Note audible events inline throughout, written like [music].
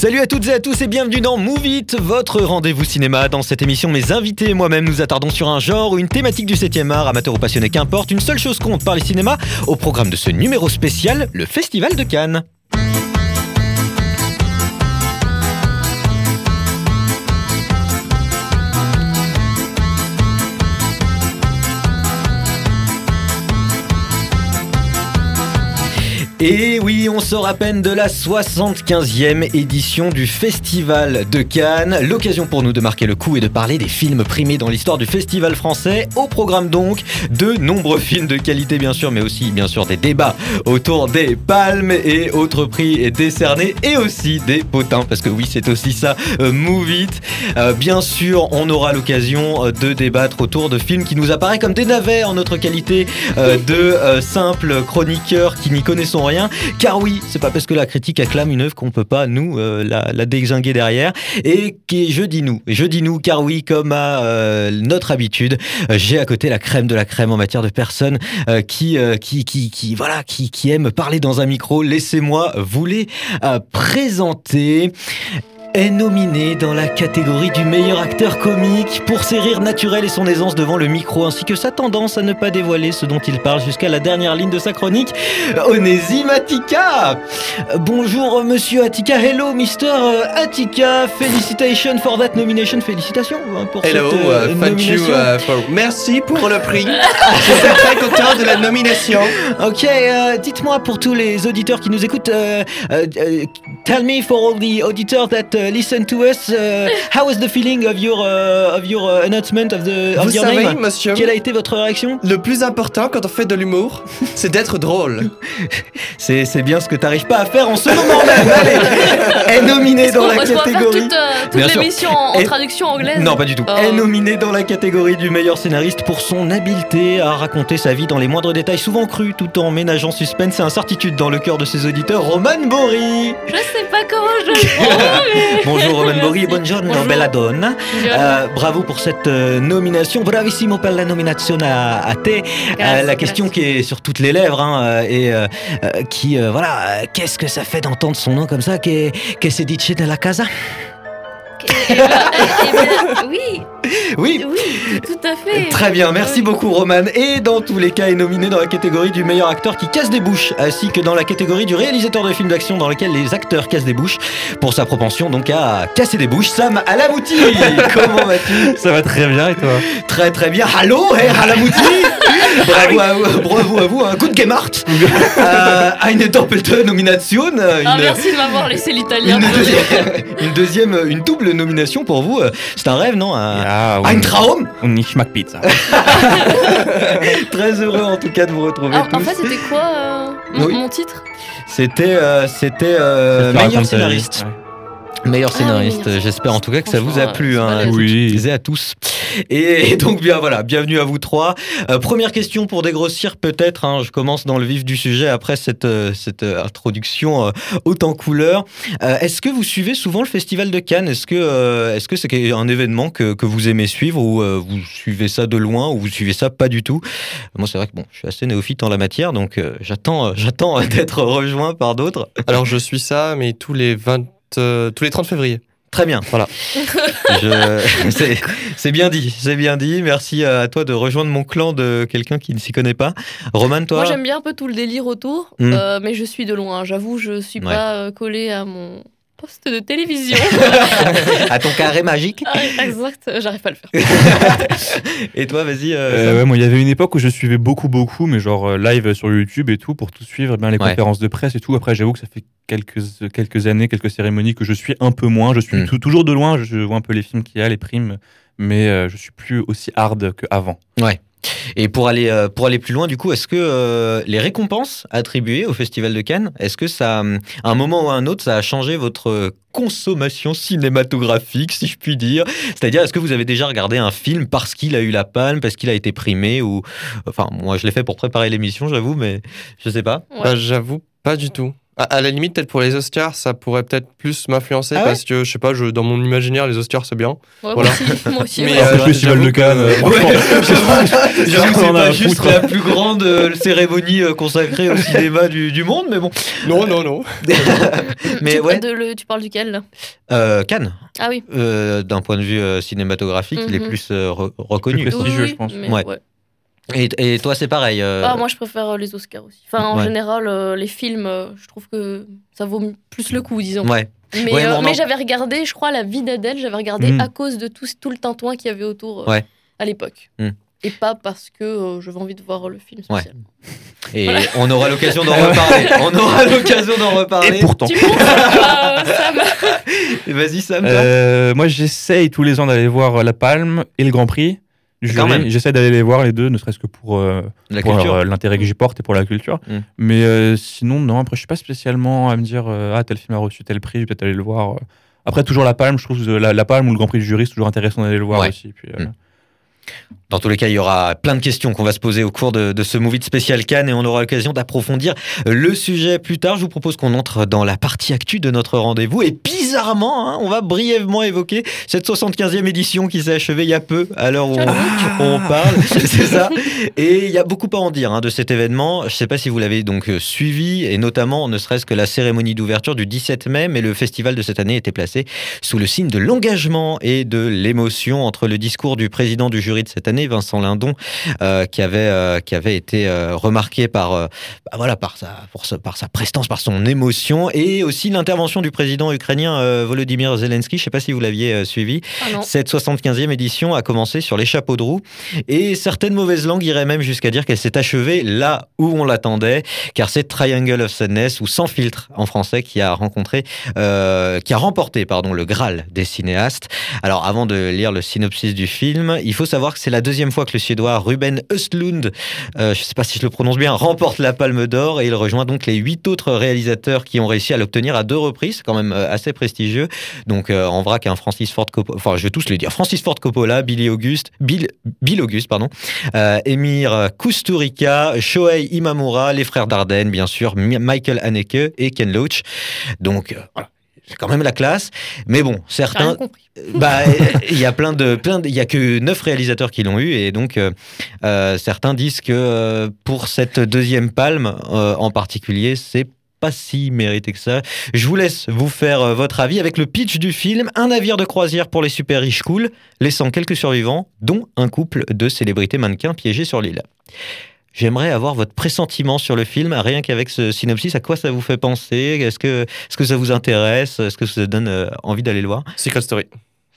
Salut à toutes et à tous et bienvenue dans Move It, votre rendez-vous cinéma. Dans cette émission, mes invités et moi-même nous attardons sur un genre ou une thématique du 7e art, amateur ou passionné qu'importe. Une seule chose compte par les cinémas au programme de ce numéro spécial, le Festival de Cannes. Et oui, on sort à peine de la 75e édition du Festival de Cannes. L'occasion pour nous de marquer le coup et de parler des films primés dans l'histoire du festival français. Au programme donc de nombreux films de qualité bien sûr, mais aussi bien sûr des débats autour des palmes et autres prix décernés et aussi des potins, parce que oui, c'est aussi ça, euh. Euh, bien sûr, on aura l'occasion euh, de débattre autour de films qui nous apparaissent comme des navets en notre qualité euh, de simples chroniqueurs qui n'y connaissons rien. Car oui, c'est pas parce que la critique acclame une œuvre qu'on peut pas, nous, euh, la, la dézinguer derrière. Et je dis nous, je dis nous, car oui, comme à euh, notre habitude, euh, j'ai à côté la crème de la crème en matière de personnes qui, qui, qui, voilà, qui, qui aiment parler dans un micro. Laissez-moi vous les présenter est nominé dans la catégorie du meilleur acteur comique pour ses rires naturels et son aisance devant le micro, ainsi que sa tendance à ne pas dévoiler ce dont il parle jusqu'à la dernière ligne de sa chronique. Onésime Attika Bonjour monsieur Attika, hello Mr Attika, felicitations for that nomination, félicitations hein, pour Hello, cette euh, uh, thank you nomination. uh, for... Merci pour le prix. Je suis très content de la nomination. Ok, euh, dites-moi pour tous les auditeurs qui nous écoutent, euh, euh, euh, tell me for all the auditors that listen to us, uh, how was the feeling of your uh, of your uh, announcement of the of Vous your savez, name? monsieur, Quelle a été votre réaction? le plus important quand on fait de l'humour, [laughs] c'est d'être drôle. C'est c'est bien ce que t'arrives pas à faire en ce moment même. [laughs] Allez, est nominé dans la catégorie. toute, euh, toute l'émission en, traduction anglaise? Non, pas du tout. Oh. Est nominé dans la catégorie du meilleur scénariste pour son habileté à raconter sa vie dans les moindres détails, souvent crus, tout en ménageant suspense et incertitude dans le cœur de ses auditeurs. Roman Bori. Je sais pas comment je le [laughs] prends, mais- [laughs] Bonjour Roman Bori, buongiorno, Bonjour. bella donna. Buongiorno. Euh, bravo pour cette euh, nomination, bravissimo per la nominazione a, a te. Euh, la question qui est sur toutes les lèvres hein, euh, et euh, euh, qui, euh, voilà, qu'est-ce que ça fait d'entendre son nom comme ça, que, que se dice de la casa? Eh ben, eh ben, oui, Oui, oui, tout à fait. Très bien, merci beaucoup Roman. Et dans tous les cas, est nominé dans la catégorie du meilleur acteur qui casse des bouches, ainsi que dans la catégorie du réalisateur de films d'action dans lequel les acteurs cassent des bouches, pour sa propension donc à casser des bouches. Sam Alamouti, [laughs] comment vas-tu? Ça va très bien et toi? Très très bien. Hallo, Herr Alamouti? [laughs] Bravo à vous, bravo à vous, un coup de Gemart [laughs] euh, Eine doppelte Nomination. Ah, une- merci de m'avoir laissé l'italien. une deuxième, une deuxième, une double nomination pour vous. euh, C'est un rêve, non un, Ah, un Traum Und ich mag Pizza. [laughs] Très heureux en tout cas de vous retrouver Alors, tous. en fait, c'était quoi euh, mon, Oui. mon titre? C'était euh, c'était euh, meilleur scénariste. Ouais. Meilleur Ah scénariste. oui, J'espère en tout cas que ça vous a plu. Hein, Oui. et à tous. Et, donc bien voilà, bienvenue à vous trois. Euh, première question pour dégrossir peut-être. hein, je commence dans le vif du sujet après cette euh, cette euh, introduction euh, haute en couleur. Euh, est-ce que vous suivez souvent le festival de Cannes? Est-ce que euh, est-ce que c'est un événement que, que vous aimez suivre ou euh, vous suivez ça de loin ou vous suivez ça pas du tout? Moi c'est vrai que bon, je suis assez néophyte en la matière, donc euh, j'attends euh, j'attends [laughs] d'être rejoint par d'autres. Alors je suis ça, mais tous les 20, euh, tous les 30 février. Très bien, voilà. [laughs] Je- [laughs] c'est- C'est bien dit, c'est bien dit. Merci à toi de rejoindre mon clan de quelqu'un qui ne s'y connaît pas. Roman, toi Moi, j'aime bien un peu tout le délire autour, Hmm. euh, mais je suis de loin. J'avoue, je suis Ouais. pas euh, collée à mon poste de télévision. [laughs] À ton carré magique Ah, exact, j'arrive pas à le faire. [laughs] Et toi, vas-y. euh, Euh, ouais, moi, il y avait une époque où je suivais beaucoup, beaucoup, mais genre euh, live sur YouTube et tout, pour tout suivre, bien les Ouais. conférences de presse et tout. Après, j'avoue que ça fait quelques, quelques années, quelques cérémonies que je suis un peu moins. Je suis Mm. tou- toujours de loin, je vois un peu les films qu'il y a, les primes, mais euh, je suis plus aussi hard qu'avant. Et pour aller, euh, pour aller plus loin, du coup, est-ce que euh, les récompenses attribuées au Festival de Cannes, est-ce que ça, à un moment ou à un autre, ça a changé votre euh, consommation cinématographique, si je puis dire? C'est-à-dire, est-ce que vous avez déjà regardé un film parce qu'il a eu la palme, parce qu'il a été primé ou... Enfin, moi, je l'ai fait pour préparer l'émission, j'avoue, mais je sais pas. Ouais. Bah, j'avoue, pas du tout. À, à la limite, peut-être pour les Oscars, ça pourrait peut-être plus m'influencer Ah ouais parce que je sais pas, je, dans mon imaginaire, les Oscars c'est bien. Ouais, Voilà. Moi aussi, moi aussi. Mais, euh, le festival de Cannes, euh, [laughs] J'avoue c'est pas juste foutre. la plus grande euh, cérémonie euh, consacrée au cinéma du, du monde, mais bon. Non, non, non. [laughs] Mais tu, ouais, de le- tu parles duquel là? Euh, Cannes, Ah oui. euh, d'un point de vue euh, cinématographique, il est plus euh, re- reconnu. Plus prestigieux, Oui, je pense. Ouais. Ouais. Et, et toi, c'est pareil. euh, Ah, moi, je préfère euh, les Oscars aussi. Enfin, en Ouais. général, euh, les films, euh, je trouve que ça vaut plus le coup, disons. Ouais. Mais, Ouais, euh, j'avais regardé, je crois, La vie d'Adèle, j'avais regardé Mm. à cause de tout, tout le tintouin qu'il y avait autour euh, Ouais. à l'époque. Mm. Et pas parce que euh, j'avais envie de voir le film Ouais. spécial. Et on aura l'occasion d'en [laughs] reparler. On aura l'occasion d'en reparler. Et pourtant. [laughs] Vas-y, Sam. Euh, moi, j'essaye tous les ans d'aller voir La Palme et le Grand Prix J'essaie d'aller les voir les deux, ne serait-ce que pour, euh, euh, l'intérêt que j'y porte et pour la culture. Mm. Mais euh, sinon, non, après, je suis pas spécialement à me dire euh, ah, tel film a reçu tel prix, je vais peut-être aller le voir. Après, toujours La Palme, je trouve que la, la Palme ou le Grand Prix du jury, c'est toujours intéressant d'aller le voir Ouais. aussi. Puis, euh, Mm. Dans tous les cas, il y aura plein de questions qu'on va se poser au cours de, de ce movie de spécial Cannes et on aura l'occasion d'approfondir le sujet plus tard. Je vous propose qu'on entre dans la partie actu de notre rendez-vous et bizarrement, hein, on va brièvement évoquer cette 75e édition qui s'est achevée il y a peu, à l'heure où on, [laughs] on parle. [laughs] C'est ça. Et il y a beaucoup à en dire hein, de cet événement. Je ne sais pas si vous l'avez donc euh, suivi et notamment, ne serait-ce que la cérémonie d'ouverture du 17 mai, mais le festival de cette année était placé sous le signe de l'engagement et de l'émotion entre le discours du président du jury de cette année, Vincent Lindon, euh, qui, avait, euh, qui avait été euh, remarqué par, bah voilà, par, sa, pour par sa prestance, par son émotion, et aussi l'intervention du président ukrainien Volodymyr Zelensky. Je ne sais pas si vous l'aviez suivi. Ah. Cette 75e édition a commencé sur les chapeaux de roue et certaines mauvaises langues iraient même jusqu'à dire qu'elle s'est achevée là où on l'attendait, car c'est Triangle of Sadness ou Sans filtre en français qui a rencontré, qui a remporté pardon le Graal des cinéastes. Alors avant de lire le synopsis du film, il faut savoir c'est la deuxième fois que le Suédois Ruben Östlund, euh, je ne sais pas si je le prononce bien, remporte la Palme d'Or et il rejoint donc les huit autres réalisateurs qui ont réussi à l'obtenir à deux reprises, quand même euh, assez prestigieux. Donc euh, en vrac un Francis Ford Coppola, enfin je vais tous les dire, Francis Ford Coppola, Billy Auguste, Bill, Auguste pardon, Emir Kusturica, Shohei Imamura, les frères Dardenne bien sûr, Mi- Michael Haneke et Ken Loach. Donc voilà. C'est quand même la classe, mais bon, certains, compris. bah, il y a plein de, plein de- il y a que neuf réalisateurs qui l'ont eu et donc euh, euh, certains disent que euh, pour cette deuxième palme euh, en particulier, c'est pas si mérité que ça. Je vous laisse vous faire euh, votre avis avec le pitch du film Un navire de croisière pour les super riches cool, laissant quelques survivants, dont un couple de célébrités mannequins piégés sur l'île. J'aimerais avoir votre pressentiment sur le film, rien qu'avec ce synopsis. À quoi ça vous fait penser? Est-ce que, est-ce que ça vous intéresse? Est-ce que ça vous donne euh, envie d'aller le voir? Secret Story.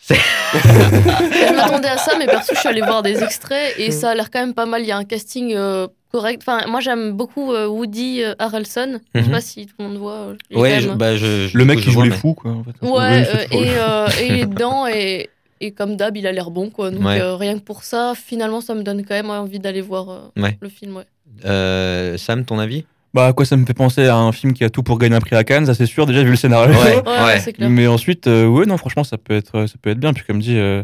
Je m'attendais à ça, mais perso, je suis allée voir des extraits et ça a l'air quand même pas mal. Il y a un casting euh, correct. Enfin, moi, j'aime beaucoup euh, Woody Harrelson. Je sais Mhm. pas si tout le monde voit. euh, est Ouais, je- bah, je- je- Le mec qui joue les mais- fous, quoi. En fait. Ouais, euh, et, euh, et il est dedans et, et comme d'hab, il a l'air bon, quoi. Donc Ouais. euh, rien que pour ça, finalement, ça me donne quand même envie d'aller voir euh, Ouais. le film. Ouais. Euh, Sam, ton avis? Bah, quoi, ça me fait penser à un film qui a tout pour gagner un prix à Cannes, ça c'est sûr, déjà vu le scénario. Ouais, [laughs] Ouais, ouais. c'est clair. Mais ensuite, euh, ouais, non, franchement, ça peut être, ça peut être bien. Puis comme dit, euh,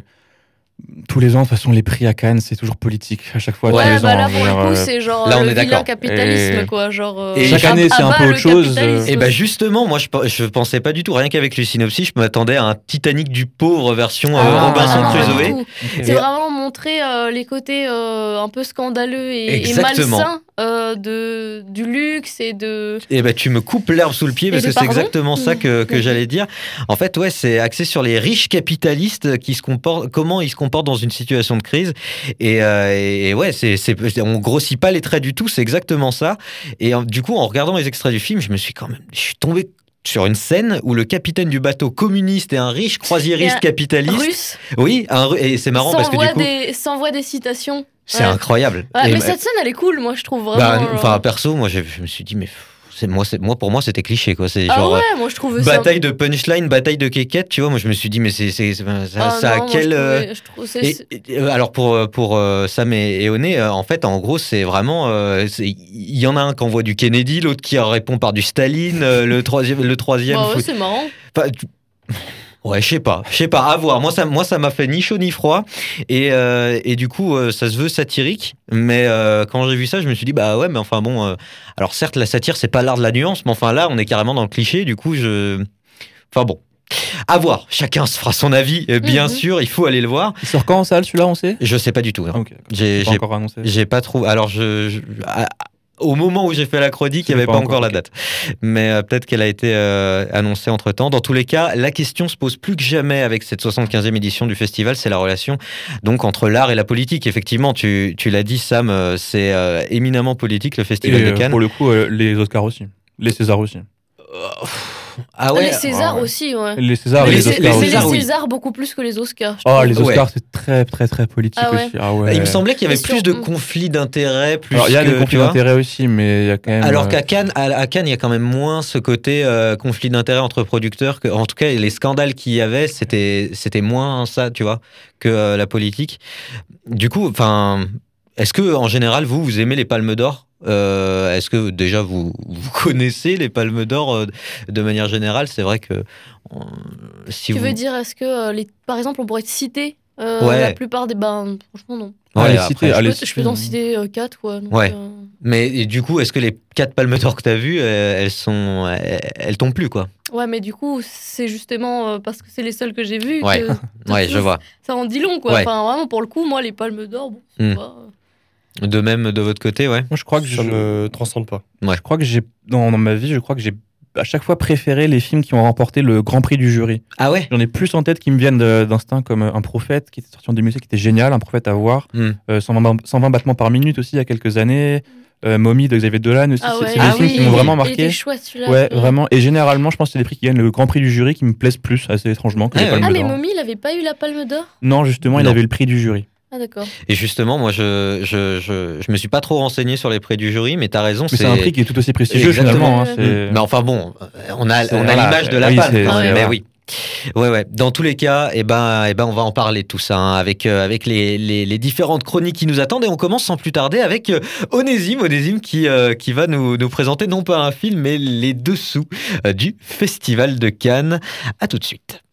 tous les ans, de toute façon, les prix à Cannes, c'est toujours politique à chaque fois. Ouais, tous les bah ans, là, je pour veux le dire, coup, c'est genre là, on le est vilain d'accord. capitalisme, Et- quoi. Genre, euh, Et chaque année, c'est un peu autre chose. Et bah justement, moi je, je pensais pas du tout, rien qu'avec le synopsis, je m'attendais à un Titanic du pauvre version euh, Ah, Robinson Crusoe. C'est vraiment montrer euh, les côtés euh, un peu scandaleux et, et malsains euh, de, du luxe et de. Et bah tu me coupes l'herbe sous le pied parce que c'est exactement ça que, que j'allais dire. En fait, ouais, c'est axé sur les riches capitalistes qui se comportent, comment ils se comportent dans une situation de crise. Et, euh, et- ouais, c'est, c'est, on grossit pas les traits du tout, c'est exactement ça. Et du coup, en regardant les extraits du film, je me suis quand même, je suis tombé sur une scène où le capitaine du bateau communiste et un riche croisiériste Et un capitaliste. Russe Oui, un et c'est marrant parce que du coup, s'envoie des citations. C'est Ouais. incroyable. Ouais, mais cette scène, elle est cool, moi, je trouve vraiment. bah, genre- enfin, perso, moi, je me suis dit, mais moi, c'est moi, pour moi, c'était cliché, quoi. C'est ah genre ouais, moi, je trouve ça. bataille de punchline, bataille de kékette, tu vois. Moi, je me suis dit, mais c'est, ça, Ah ça a moi, quel. je euh, trouvais- je trouve- c'est- et- et, euh, alors pour euh, pour euh, Sam et, et Oné, euh, en fait, en gros, c'est vraiment, euh, il y en a un qui envoie du Kennedy, l'autre qui répond par du Staline, euh, le troisième, le troisième. Bah ouais, c'est marrant. Enfin, tu- Ouais, je sais pas, je sais pas, à voir. Moi, ça, moi, ça m'a fait ni chaud ni froid, et, euh, et du coup, euh, ça se veut satirique. Mais euh, quand j'ai vu ça, je me suis dit, bah ouais, mais enfin bon. euh, alors certes, la satire, c'est pas l'art de la nuance, mais enfin là, on est carrément dans le cliché. Du coup, je, enfin bon, à voir. Chacun se fera son avis, bien Mhm. sûr. Il faut aller le voir. Il sort quand en salle celui-là, on sait? Je sais pas du tout. hein. Ah, ok, d'accord. J'ai, pas j'ai, encore annoncé. j'ai pas trouvé. Alors, je, je- à- au moment où j'ai fait la chronique, il n'y avait pas pas encore, encore, la date. Mais euh, peut-être qu'elle a été euh, annoncée entre temps. Dans tous les cas, la question se pose plus que jamais avec cette 75e édition du festival, c'est la relation donc entre l'art et la politique. Effectivement, tu, tu l'as dit, Sam, euh, c'est euh, éminemment politique le Et festival de Cannes. pour le coup, les Oscars aussi. Les Césars aussi. Ah ouais. les Césars ouais. aussi, ouais. Les Césars les les Oscars les les Césars, oui. Césars beaucoup plus que les Oscars. je Oh, les Ouais. Oscars, c'est très, très, très politique Ah ouais. aussi. Ah ouais. Il me semblait qu'il y avait plus sur- de conflits d'intérêts, plus Alors, il y a que, des conflits d'intérêts aussi, mais il y a quand même. Alors euh, qu'à Cannes, à, à Cannes, il y a quand même moins ce côté euh, conflit d'intérêts entre producteurs. Que, en tout cas, les scandales qu'il y avait, c'était c'était moins ça, tu vois, que euh, la politique. Du coup, enfin, est-ce que en général, vous, vous aimez les Palmes d'Or? Euh, Est-ce que déjà vous, vous connaissez les Palmes d'Or euh, de manière générale? C'est vrai que euh, si Tu vous veux dire, est-ce que, euh, les... par exemple, on pourrait te citer euh, Ouais. la plupart des. Ben, franchement, non. Ouais, après, je peux, je peux en citer 4, quoi. donc, Ouais. euh, Mais du coup, est-ce que les quatre Palmes d'Or que tu as vues, euh, elles sont, elles, elles tombent plus quoi? Ouais, mais du coup, c'est justement euh, parce que c'est les seuls que j'ai vus Ouais. que Ouais, [laughs] je vois. ça en dit long, quoi. Ouais. Enfin, vraiment, pour le coup, moi, les palmes d'or, bon, c'est Hmm. pas- De même de votre côté, ouais. Moi, je crois que je, Ça me transcende pas. je crois que j'ai dans, dans ma vie, je crois que j'ai à chaque fois préféré les films qui ont remporté le Grand Prix du jury. Ah ouais? J'en ai plus en tête qui me viennent d'instinct comme euh, Un Prophète qui était sorti en 2007 qui était génial, Un Prophète à voir. Hmm. Euh, 120, 120 battements par minute aussi il y a quelques années. Euh, Mommy de Xavier Dolan aussi. Ah c'est ouais. c'est des Ah films oui, qui m'ont vraiment marqué. celui-là. Ouais, vraiment. Et généralement, je pense que c'est des prix qui gagnent le Grand Prix du jury qui me plaisent plus, assez étrangement, que Ah les ouais. Palmes Ah, mais. Mommy, il avait pas eu la palme d'or? Non, justement, il avait le prix du jury. Ah, d'accord. Et justement, moi, je, je, je, je me suis pas trop renseigné sur les prix du jury, mais t'as raison. Mais c'est un prix qui est tout aussi prestigieux finalement. hein, Mais enfin bon, on a, on a voilà, l'image de la oui, c'est- quand même, mais oui. Ouais, ouais. Dans tous les cas, eh ben, eh ben, on va en parler de tout ça hein, avec, euh, avec les, les, les différentes chroniques qui nous attendent. Et on commence sans plus tarder avec euh, Onésime, Onésime qui, euh, qui va nous, nous présenter non pas un film, mais les dessous euh, du Festival de Cannes. À tout de suite.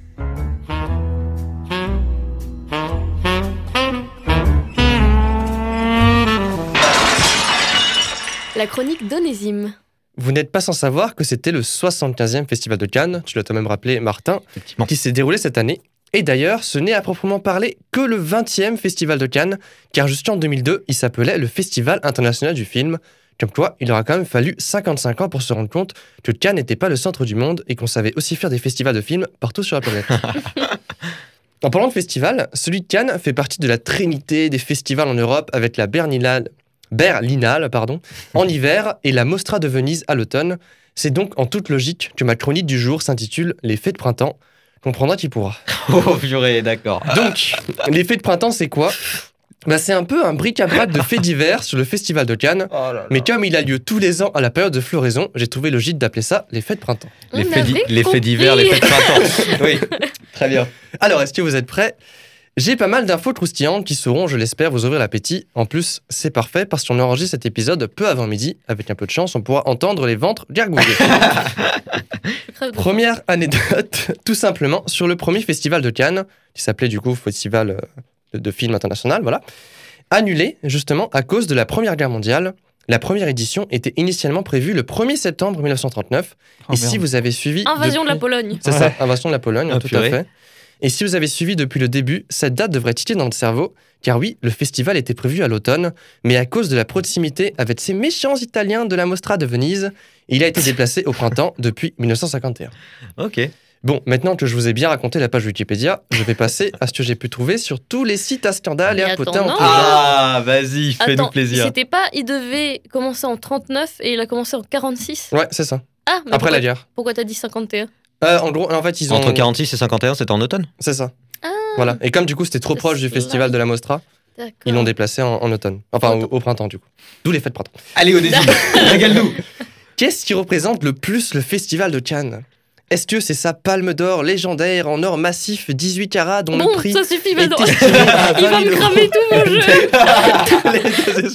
La chronique d'Onésime. Vous n'êtes pas sans savoir que c'était le 75e Festival de Cannes, tu l'as toi-même rappelé Martin, qui s'est déroulé cette année. Et d'ailleurs, ce n'est à proprement parler que le 20e Festival de Cannes, car jusqu'en 2002, il s'appelait le Festival international du film. Comme quoi, il aura quand même fallu 55 ans pour se rendre compte que Cannes n'était pas le centre du monde et qu'on savait aussi faire des festivals de films partout sur la planète. [laughs] en parlant de festival, celui de Cannes fait partie de la trinité des festivals en Europe avec la Berlinale, Berlinale pardon, en hiver et la Mostra de Venise à l'automne. C'est donc en toute logique que ma chronique du jour s'intitule Les fêtes de printemps. Comprendra qui pourra. [laughs] Oh, purée, d'accord. Donc, les fêtes de printemps, c'est quoi? Bah, C'est un peu un bric-à-brac de faits divers sur le Festival de Cannes. Mais comme il a lieu tous les ans à la période de floraison, j'ai trouvé logique d'appeler ça les fêtes de printemps. Les On faits, di- les faits divers, les de printemps. oui, Très bien. Alors, est-ce que vous êtes prêts? J'ai pas mal d'infos croustillantes qui sauront, je l'espère, vous ouvrir l'appétit. En plus, c'est parfait parce qu'on enregistre cet épisode peu avant midi. Avec un peu de chance, on pourra entendre les ventres gargouiller. [laughs] Première anecdote, tout simplement, sur le premier festival de Cannes, qui s'appelait du coup Festival euh, de, de film international, voilà, annulé justement à cause de la Première Guerre mondiale. La première édition était initialement prévue le 1er septembre 1939. Oh, et si vous avez suivi. Invasion de la Pologne. C'est ça, invasion de la Pologne, Ah, tout purée. à fait. Et si vous avez suivi depuis le début, cette date devrait tiquer dans votre cerveau, car oui, le festival était prévu à l'automne, mais à cause de la proximité avec ces méchants Italiens de la Mostra de Venise, il a été [laughs] déplacé au printemps depuis 1951. ok. Bon, maintenant que je vous ai bien raconté la page Wikipédia, je vais passer à ce que j'ai pu trouver sur tous les sites à scandale et à genre. Ah, vas-y, fais-nous plaisir. c'était pas, il devait commencer en 39 et il a commencé en 46 Ouais, c'est ça. Ah, mais Après pourquoi, la guerre. pourquoi t'as dit 51 Euh, en gros, en fait, ils ont. Entre 46 et 51, c'était en automne C'est ça. Ah. Voilà. Et comme du coup, c'était trop proche du festival de la Mostra, ils l'ont déplacé en, en automne. Enfin, au, au printemps, du coup. D'où les fêtes de printemps. Allez, Onésime, [laughs] régale-nous. Qu'est-ce qui représente le plus le festival de Cannes? Est-ce que c'est sa palme d'or légendaire en or massif 18 carats dont Bon, le prix ça suffit maintenant. [laughs] Il va 20 me 000 cramer tout mon jeu. Les deux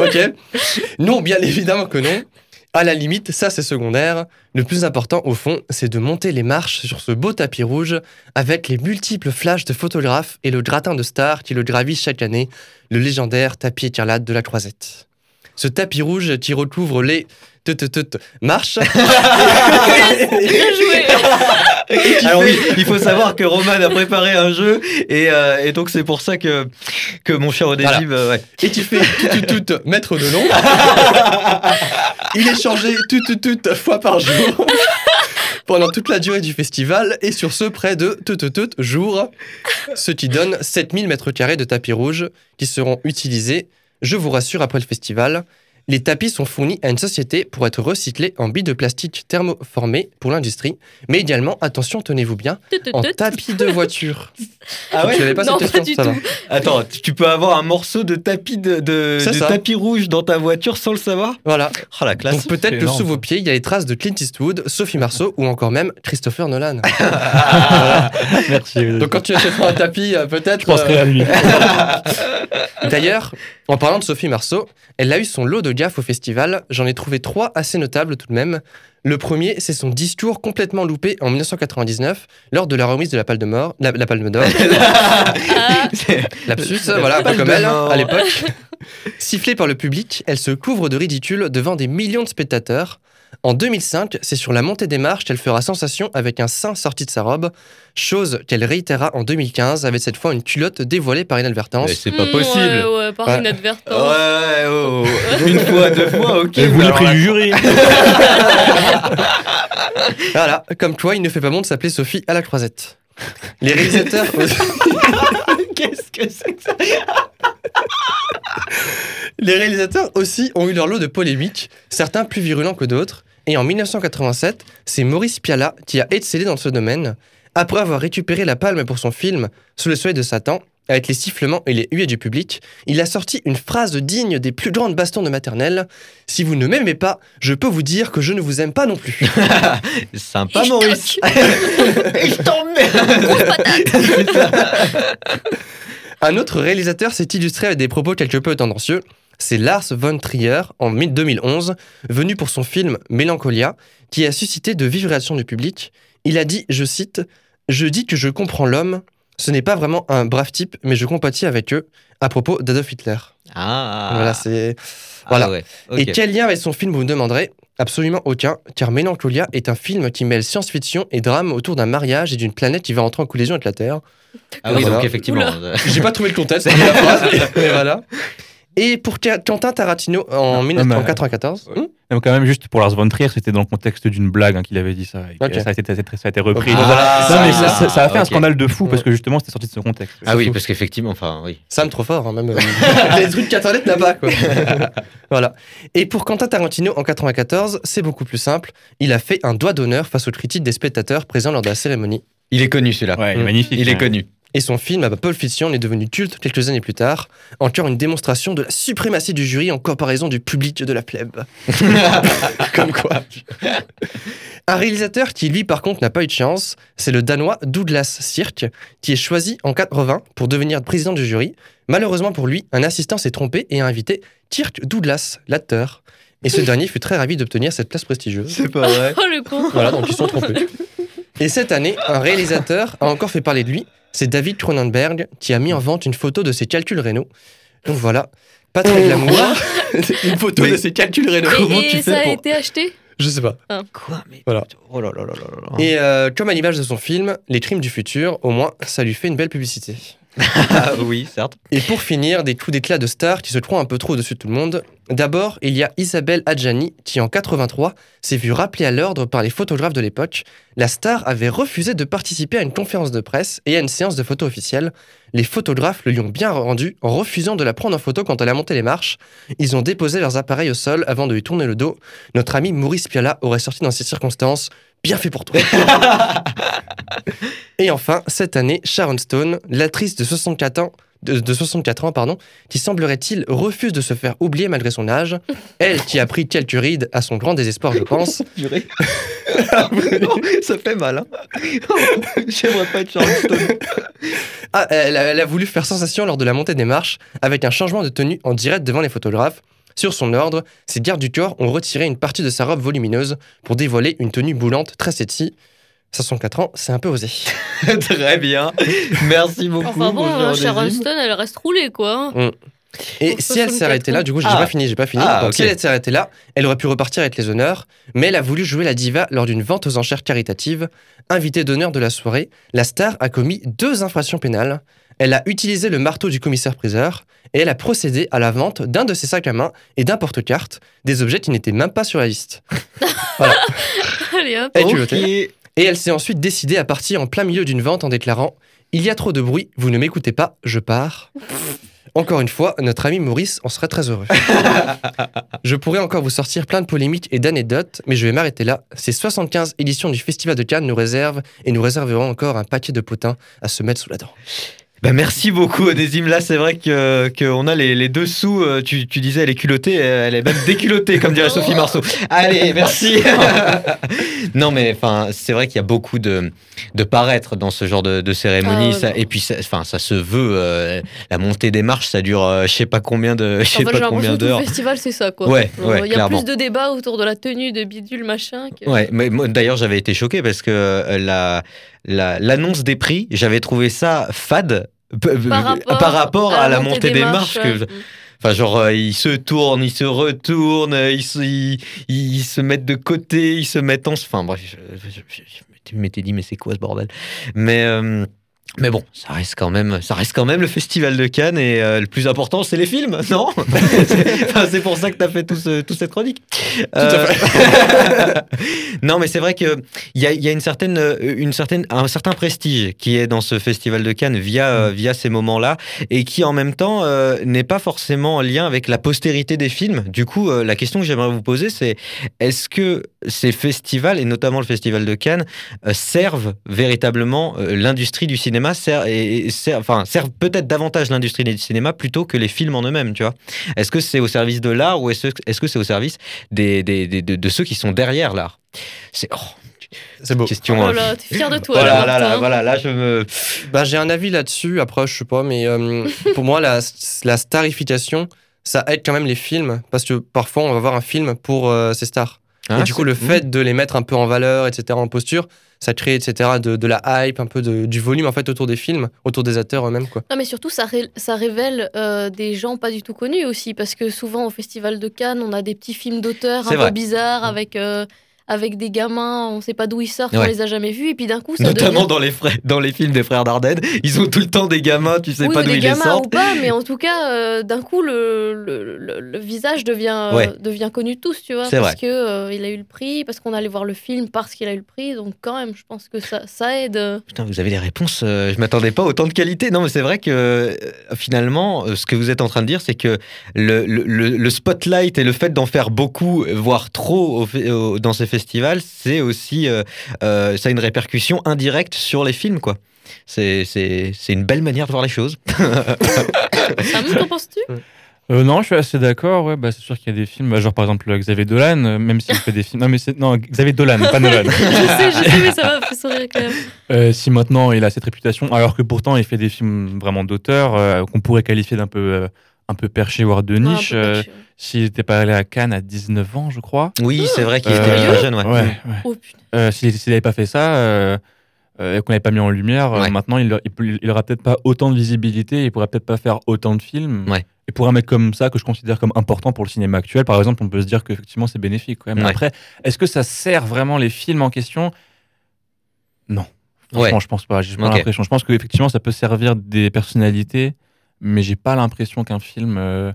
[laughs] ok. Non, bien évidemment que non. À la limite, ça c'est secondaire. Le plus important au fond, c'est de monter les marches sur ce beau tapis rouge avec les multiples flashs de photographes et le gratin de stars qui le gravit chaque année, le légendaire tapis écarlate de la Croisette. Ce tapis rouge qui recouvre les te- te- te- te- marches [laughs] Bien joué. Alors oui, [laughs] il faut savoir que Roman a préparé un jeu et, euh, et donc c'est pour ça que, que mon cher Odégib, euh, ouais. et tu fais tout tout tout mètres de long. [laughs] Il est changé tout tout tout fois par jour pendant toute la durée du festival et sur ce près de tout tout tout jours, ce qui donne 7000 mètres carrés de tapis rouges qui seront utilisés, je vous rassure, après le festival. Les tapis sont fournis à une société pour être recyclés en billes de plastique thermoformées pour l'industrie, mais également, attention, tenez-vous bien, en tapis de voiture. [laughs] Ah Tu n'avais pas Non, cette pas question du tout. Attends, tu peux avoir un morceau de tapis de, tapis rouge dans ta voiture sans le savoir? Voilà. Oh la classe. Donc peut-être que sous vos pieds, il y a les traces de Clint Eastwood, Sophie Marceau ou encore même Christopher Nolan. [laughs] Merci. Donc quand tu achèteras un tapis, euh, peut-être... je penserai euh, à lui. [laughs] D'ailleurs, en parlant de Sophie Marceau, elle a eu son lot de gaffes au festival. J'en ai trouvé trois assez notables tout de même. Le premier, c'est son discours complètement loupé en 1999 lors de la remise de la Palme d'Or. La, la Palme d'Or. [laughs] Lapsus, voilà, comme elle hein, à l'époque. Sifflée par le public, elle se couvre de ridicule devant des millions de spectateurs. En 2005, c'est sur la montée des marches qu'elle fera sensation avec un sein sorti de sa robe, chose qu'elle réitérera en 2015 avec cette fois une culotte dévoilée par inadvertance. Mais c'est pas possible. Ouais, ouais, par Ouais. inadvertance. Ouais, oh, oh. [laughs] une fois, deux fois, ok. Et vous là- du jury. [laughs] Voilà, comme toi, il ne fait pas bon de s'appeler Sophie à la croisette. Les réalisateurs, [laughs] Qu'est-ce que c'est que ça? Les réalisateurs aussi ont eu leur lot de polémiques, certains plus virulents que d'autres. Et en 1987, c'est Maurice Pialat qui a excellé dans ce domaine. Après avoir récupéré la palme pour son film Sous le soleil de Satan, avec les sifflements et les huées du public, il a sorti une phrase digne des plus grandes bastons de maternelle. Si vous ne m'aimez pas, je peux vous dire que je ne vous aime pas non plus. [laughs] Sympa, Je Maurice. [laughs] Je t'emmerde. Un autre réalisateur s'est illustré avec des propos quelque peu tendancieux. C'est Lars von Trier, en 2011, venu pour son film Mélancolia, qui a suscité de vives réactions du public. Il a dit, je cite, Je dis que je comprends l'homme, ce n'est pas vraiment un brave type, mais je compatis avec eux, à propos d'Adolf Hitler. Ah, Voilà, c'est. Ah voilà. ouais. Et quel lien avec son film, vous me demanderez Absolument aucun, car Mélancolia est un film qui mêle science-fiction et drame autour d'un mariage et d'une planète qui va entrer en collision avec la Terre. Ah oui, Voilà. donc effectivement. euh, J'ai pas trouvé le contexte, c'est la phrase, mais voilà. Et pour Quentin Tarantino en Ah, 1994, mais- Non, quand même, juste pour Lars von Trier, c'était dans le contexte d'une blague hein, qu'il avait dit ça. et que Ok. Ça, a été, ça a été repris. Ah, non, mais ça, ça, ça- ça a fait un scandale de fou parce que justement, c'était sorti de ce contexte. Ah oui, parce qu'effectivement, enfin, oui. Sam trop fort, hein, même euh, [laughs] les trucs qu'Internet n'a pas. Quoi. [laughs] voilà. Et pour Quentin Tarantino en 94, c'est beaucoup plus simple. Il a fait un doigt d'honneur face aux critiques des spectateurs présents lors de la cérémonie. Il est connu celui-là. Ouais, il est Mm. magnifique. Il est connu. Et son film ah bah, Pulp Fiction est devenu culte quelques années plus tard, encore une démonstration de la suprématie du jury en comparaison du public de la plèbe. [laughs] Comme quoi. Un réalisateur qui, lui, par contre, n'a pas eu de chance, c'est le Danois Douglas Sirk, qui est choisi en 80 pour devenir président du jury. Malheureusement pour lui, un assistant s'est trompé et a invité Kirk Douglas, l'acteur. Et ce dernier fut très ravi d'obtenir cette place prestigieuse. C'est pas vrai. [laughs] Oh le con. Voilà, donc ils sont trompés. Et cette année, un réalisateur a encore fait parler de lui. C'est David Cronenberg qui a mis en vente une photo de ses calculs rénaux. Donc voilà, pas très glamour. [laughs] une photo Mais de ses calculs rénaux. Et, Comment et tu fais ça a pour- été acheté? Je sais pas. Quoi mais Voilà. Oh là là là là là là. Et euh, comme à l'image de son film, Les crimes du futur, au moins, ça lui fait une belle publicité. [laughs] Ah oui, certes. Et pour finir, des coups d'éclat de stars qui se trouvent un peu trop au-dessus de tout le monde. D'abord, il y a Isabelle Adjani qui, en 83, s'est vue rappelée à l'ordre par les photographes de l'époque. La star avait refusé de participer à une conférence de presse et à une séance de photos officielle. Les photographes le lui ont bien rendu en refusant de la prendre en photo quand elle a monté les marches. Ils ont déposé leurs appareils au sol avant de lui tourner le dos. Notre ami Maurice Piala aurait sorti dans ces circonstances Bien fait pour toi. [laughs] et enfin, cette année, Sharon Stone, l'actrice de 64 ans, de, de 64 ans, pardon, qui semblerait-il refuse de se faire oublier malgré son âge. Elle qui a pris quelques rides à son grand désespoir, je pense. [laughs] [laughs] Ça fait mal, hein. J'aimerais pas être Sharon Stone. Ah, elle, a, elle a voulu faire sensation lors de la montée des marches avec un changement de tenue en direct devant les photographes. Sur son ordre, ses gardes du corps ont retiré une partie de sa robe volumineuse pour dévoiler une tenue boulante très sexy. 504 ans, c'est un peu osé. [laughs] Très bien. Merci beaucoup. Enfin bon, mon euh, elle reste roulée, quoi. Et Pour si elle 64 s'est arrêtée là, du coup, j'ai Ah. pas fini, j'ai pas fini. Ah, Donc si elle s'est arrêtée là, elle aurait pu repartir avec les honneurs, mais elle a voulu jouer la diva lors d'une vente aux enchères caritative. Invitée d'honneur de la soirée, la star a commis deux infractions pénales. Elle a utilisé le marteau du commissaire-priseur et elle a procédé à la vente d'un de ses sacs à main et d'un porte-carte, des objets qui n'étaient même pas sur la liste. [laughs] Allez hop. Et. Et elle s'est ensuite décidée à partir en plein milieu d'une vente en déclarant Il y a trop de bruit, vous ne m'écoutez pas, je pars. Encore une fois, notre ami Maurice en serait très heureux. [laughs] je pourrais encore vous sortir plein de polémiques et d'anecdotes, mais je vais m'arrêter là. Ces 75 éditions du Festival de Cannes nous réservent et nous réserverons encore un paquet de potins à se mettre sous la dent. Bah, merci beaucoup Onésime. Là, c'est vrai que qu'on a les, les dessous. euh, Tu, tu disais elle est culottée, elle est même déculottée, comme dirait Sophie Marceau. Allez, merci. [laughs] non, mais enfin, c'est vrai qu'il y a beaucoup de de paraître dans ce genre de, de cérémonie. Ah, ça, et puis, ça- enfin, ça se veut. euh, la montée des marches, ça dure, euh, je sais pas combien de, je sais En fait, j'ai pas l'impression combien le festival, c'est ça, quoi. Ouais, Il y a clairement. plus de débats autour de la tenue, de bidule, machin. Que... Ouais, mais d'ailleurs, j'avais été choqué parce que euh, la la- l'annonce des prix, j'avais trouvé ça fade. p- p- Par rapport, par rapport à, la montée des marches, que. Enfin, genre, euh, ils se tournent, ils se retournent, euh, ils se, ils, ils se mettent de côté, ils se mettent en. Enfin, bref, je, je- je- je m'étais dit, mais c'est quoi ce bordel? Mais. euh, mais bon, ça reste quand même, ça reste quand même le festival de Cannes et euh, le plus important, c'est les films, [laughs] non? C'est pour ça que tu as fait tout ce- toute cette chronique. Euh, [laughs] non, mais c'est vrai que il y a, y a une certaine, euh, une certaine, un certain prestige qui est dans ce festival de Cannes via, euh, via ces moments-là et qui en même temps n'est pas forcément en lien avec la postérité des films. Du coup, la question que j'aimerais vous poser, c'est est-ce que ces festivals, et notamment le festival de Cannes, servent véritablement l'industrie du cinéma, et enfin, servent peut-être davantage l'industrie du cinéma plutôt que les films en eux-mêmes, tu vois Est-ce que c'est au service de l'art ou est-ce est-ce que c'est au service des, des- des- de, de ceux qui sont derrière l'art? C'est oh, C'est beau. question. Oh euh, là, t'es fier de toi, voilà, là, là, voilà, là, je me. Bah, j'ai un avis là-dessus. Après, je sais pas, mais euh, [laughs] pour moi, la, la starification, ça aide quand même les films parce que parfois, on va voir un film pour euh, ses stars. Ah, et du coup, le fait de les mettre un peu en valeur, etc., en posture, ça crée, etc., de, de la hype, un peu de- du volume en fait autour des films, autour des acteurs eux-mêmes, quoi. Non, mais surtout, ça, ré- ça révèle euh, des gens pas du tout connus aussi, parce que souvent au Festival de Cannes, on a des petits films d'auteurs un peu bizarres avec, euh, avec des gamins, on sait pas d'où ils sortent, on Ouais. les a jamais vus, et puis d'un coup, ça Notamment devient... dans les, frères- dans les films des frères Dardenne, ils ont tout le temps des gamins, tu sais oui, pas d'où ils les gamins sortent. ou pas, mais en tout cas, euh, d'un coup, le, le, le- le visage devient, euh, devient connu de tous, tu vois, C'est parce vrai. que euh, il a eu le prix, parce qu'on allait voir le film parce qu'il a eu le prix, donc quand même, je pense que ça, ça aide. Putain, vous avez des réponses. euh, je m'attendais pas autant de qualité. Non, mais c'est vrai que euh, finalement, euh, ce que vous êtes en train de dire, c'est que le, spotlight et le fait d'en faire beaucoup, voire trop au fe- au- dans ces festivals, c'est aussi euh, euh, ça a une répercussion indirecte sur les films, quoi. C'est c'est- c'est une belle manière de voir les choses. [coughs] Qu'en penses-tu? Euh, non, je suis assez d'accord. Ouais, bah, c'est sûr qu'il y a des films, bah, genre par exemple Xavier Dolan, euh, même s'il fait des films. Non, mais c'est non Xavier Dolan, pas Nolan. [laughs] Je sais, je sais, mais ça m'a fait sourire quand même. Euh, si maintenant il a cette réputation, alors que pourtant il fait des films vraiment d'auteur euh, qu'on pourrait qualifier d'un peu euh, un peu perché voire de niche. euh. S'il n'était pas allé à Cannes à 19 ans, je crois. Oui, c'est vrai qu'il était Euh, très jeune, ouais. ouais, ouais. Oh putain. Euh, S'il n'avait pas fait ça, euh, euh, et qu'on n'avait pas mis en lumière, euh, maintenant il, il, peut- il aura peut-être pas autant de visibilité, il pourrait peut-être pas faire autant de films. Ouais. Et pour un mec comme ça, que je considère comme important pour le cinéma actuel, par exemple, on peut se dire qu'effectivement c'est bénéfique quand même. Ouais. Après, est-ce que ça sert vraiment les films en question? Non. Franchement, Ouais. je pense pas. J'ai l'impression. Je pense qu'effectivement ça peut servir des personnalités, mais j'ai pas l'impression qu'un film euh,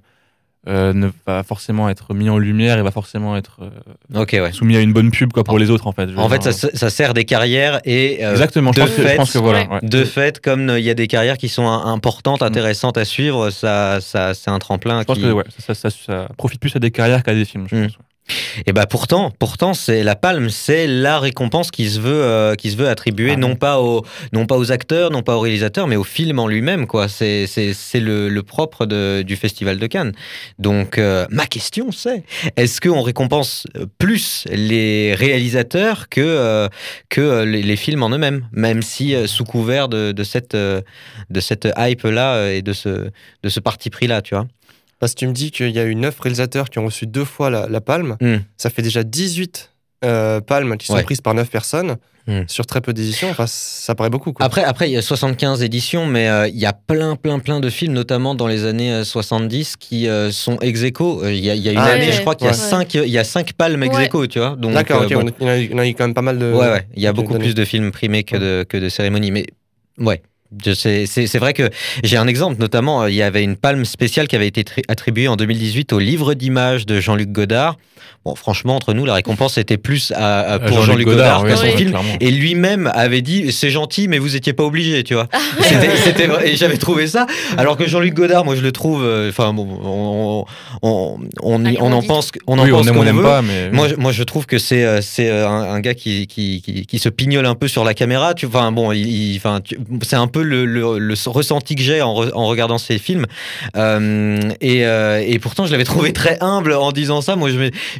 euh, ne va forcément être mis en lumière et va forcément être euh, ouais. soumis à une bonne pub quoi, pour En- les autres en fait. En fait, ça, ça sert des carrières et euh, Exactement, je de pense, que, je fait, pense que voilà. ouais. ouais. De fait, comme il y a des carrières qui sont importantes, intéressantes à suivre, ça, ça, c'est un tremplin. Je pense qui... que ouais, ça, profite plus à des carrières qu'à des films. Je Mm. pense, ouais. Et bah pourtant, pourtant, c'est la palme, c'est la récompense qui se veut, euh, qui se veut attribuer Ah non pas aux, non pas aux acteurs, non pas aux réalisateurs, mais au film en lui-même, quoi. C'est, le, le propre de- du festival de Cannes. Donc, euh, ma question, c'est est-ce qu'on récompense plus les réalisateurs que euh, que euh, les, les films en eux-mêmes, même si euh, sous couvert de, de cette euh, de cette hype là et de ce de ce parti pris là, tu vois? Parce que tu me dis qu'il y a eu 9 réalisateurs qui ont reçu deux fois la, la palme. Hmm. Ça fait déjà 18 euh, palmes qui sont Ouais. prises par 9 personnes Hmm. sur très peu d'éditions. Enfin, ça paraît beaucoup. Quoi. Après, après, il y a 75 éditions, mais euh, il y a plein, plein, plein de films, notamment dans les années euh, 70, qui euh, sont ex aequo. Euh, Il y, a- il y a une Ah, année, ouais. je crois qu'il y a Ouais. cinq, il y a cinq palmes ex Ouais. aequo, tu vois. Donc, D'accord, euh, ok, bon. on- il y, en a eu- a quand même pas mal de. Ouais, ouais, il y a beaucoup plus de films primés que de, que de cérémonies. Mais ouais, c'est c'est vrai que j'ai un exemple, notamment, euh, il y avait une palme spéciale qui avait été tri- attribuée en 2018 au livre d'images de Jean-Luc Godard. Bon, franchement, entre nous, la récompense était plus à- à- pour Jean-Luc Godard, oui, qu'à son oui, film. clairement. Et lui-même avait dit c'est gentil, mais vous étiez pas obligé, tu vois. C'était- C'était vrai. Et j'avais trouvé ça. Alors que Jean-Luc Godard, moi je le trouve. euh, Enfin bon, on, on, on, y- Ah, on en pense, on en Oui, on pense aime, qu'on veut. pas, mais. Moi, je- moi, je trouve que c'est euh, c'est un, un gars qui, qui, qui, qui se pignole un peu sur la caméra. Tu, enfin, bon, il, il- c'est un peu le, le, le ressenti que j'ai en, re- en regardant ces films. Euh, et, euh, et pourtant, je l'avais trouvé [laughs] très humble en disant ça. Moi,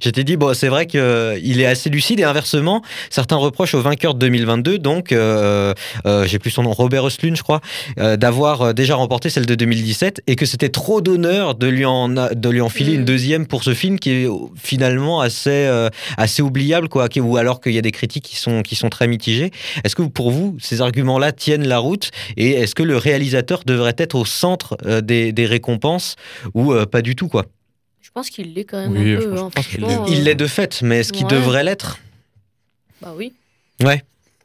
j'étais dit, bon, c'est vrai qu'il est assez lucide. Et inversement, certains reprochent au vainqueur de 2022, donc, euh, euh, j'ai plus son nom, Robert Östlund, je crois, euh, d'avoir euh, déjà remporté celle de 2017 et que c'était trop d'honneur de lui en de lui enfiler Mm. une deuxième pour ce film qui est euh, finalement assez euh, assez oubliable quoi ou alors qu'il y a des critiques qui sont qui sont très mitigées est-ce que pour vous ces arguments-là tiennent la route et est-ce que le réalisateur devrait être au centre euh, des, des récompenses ou euh, pas du tout quoi? Je pense qu'il l'est quand même Oui, un peu. pense- hein, il euh, l'est de fait mais est-ce qu'il ouais. devrait l'être? Bah oui. Ouais.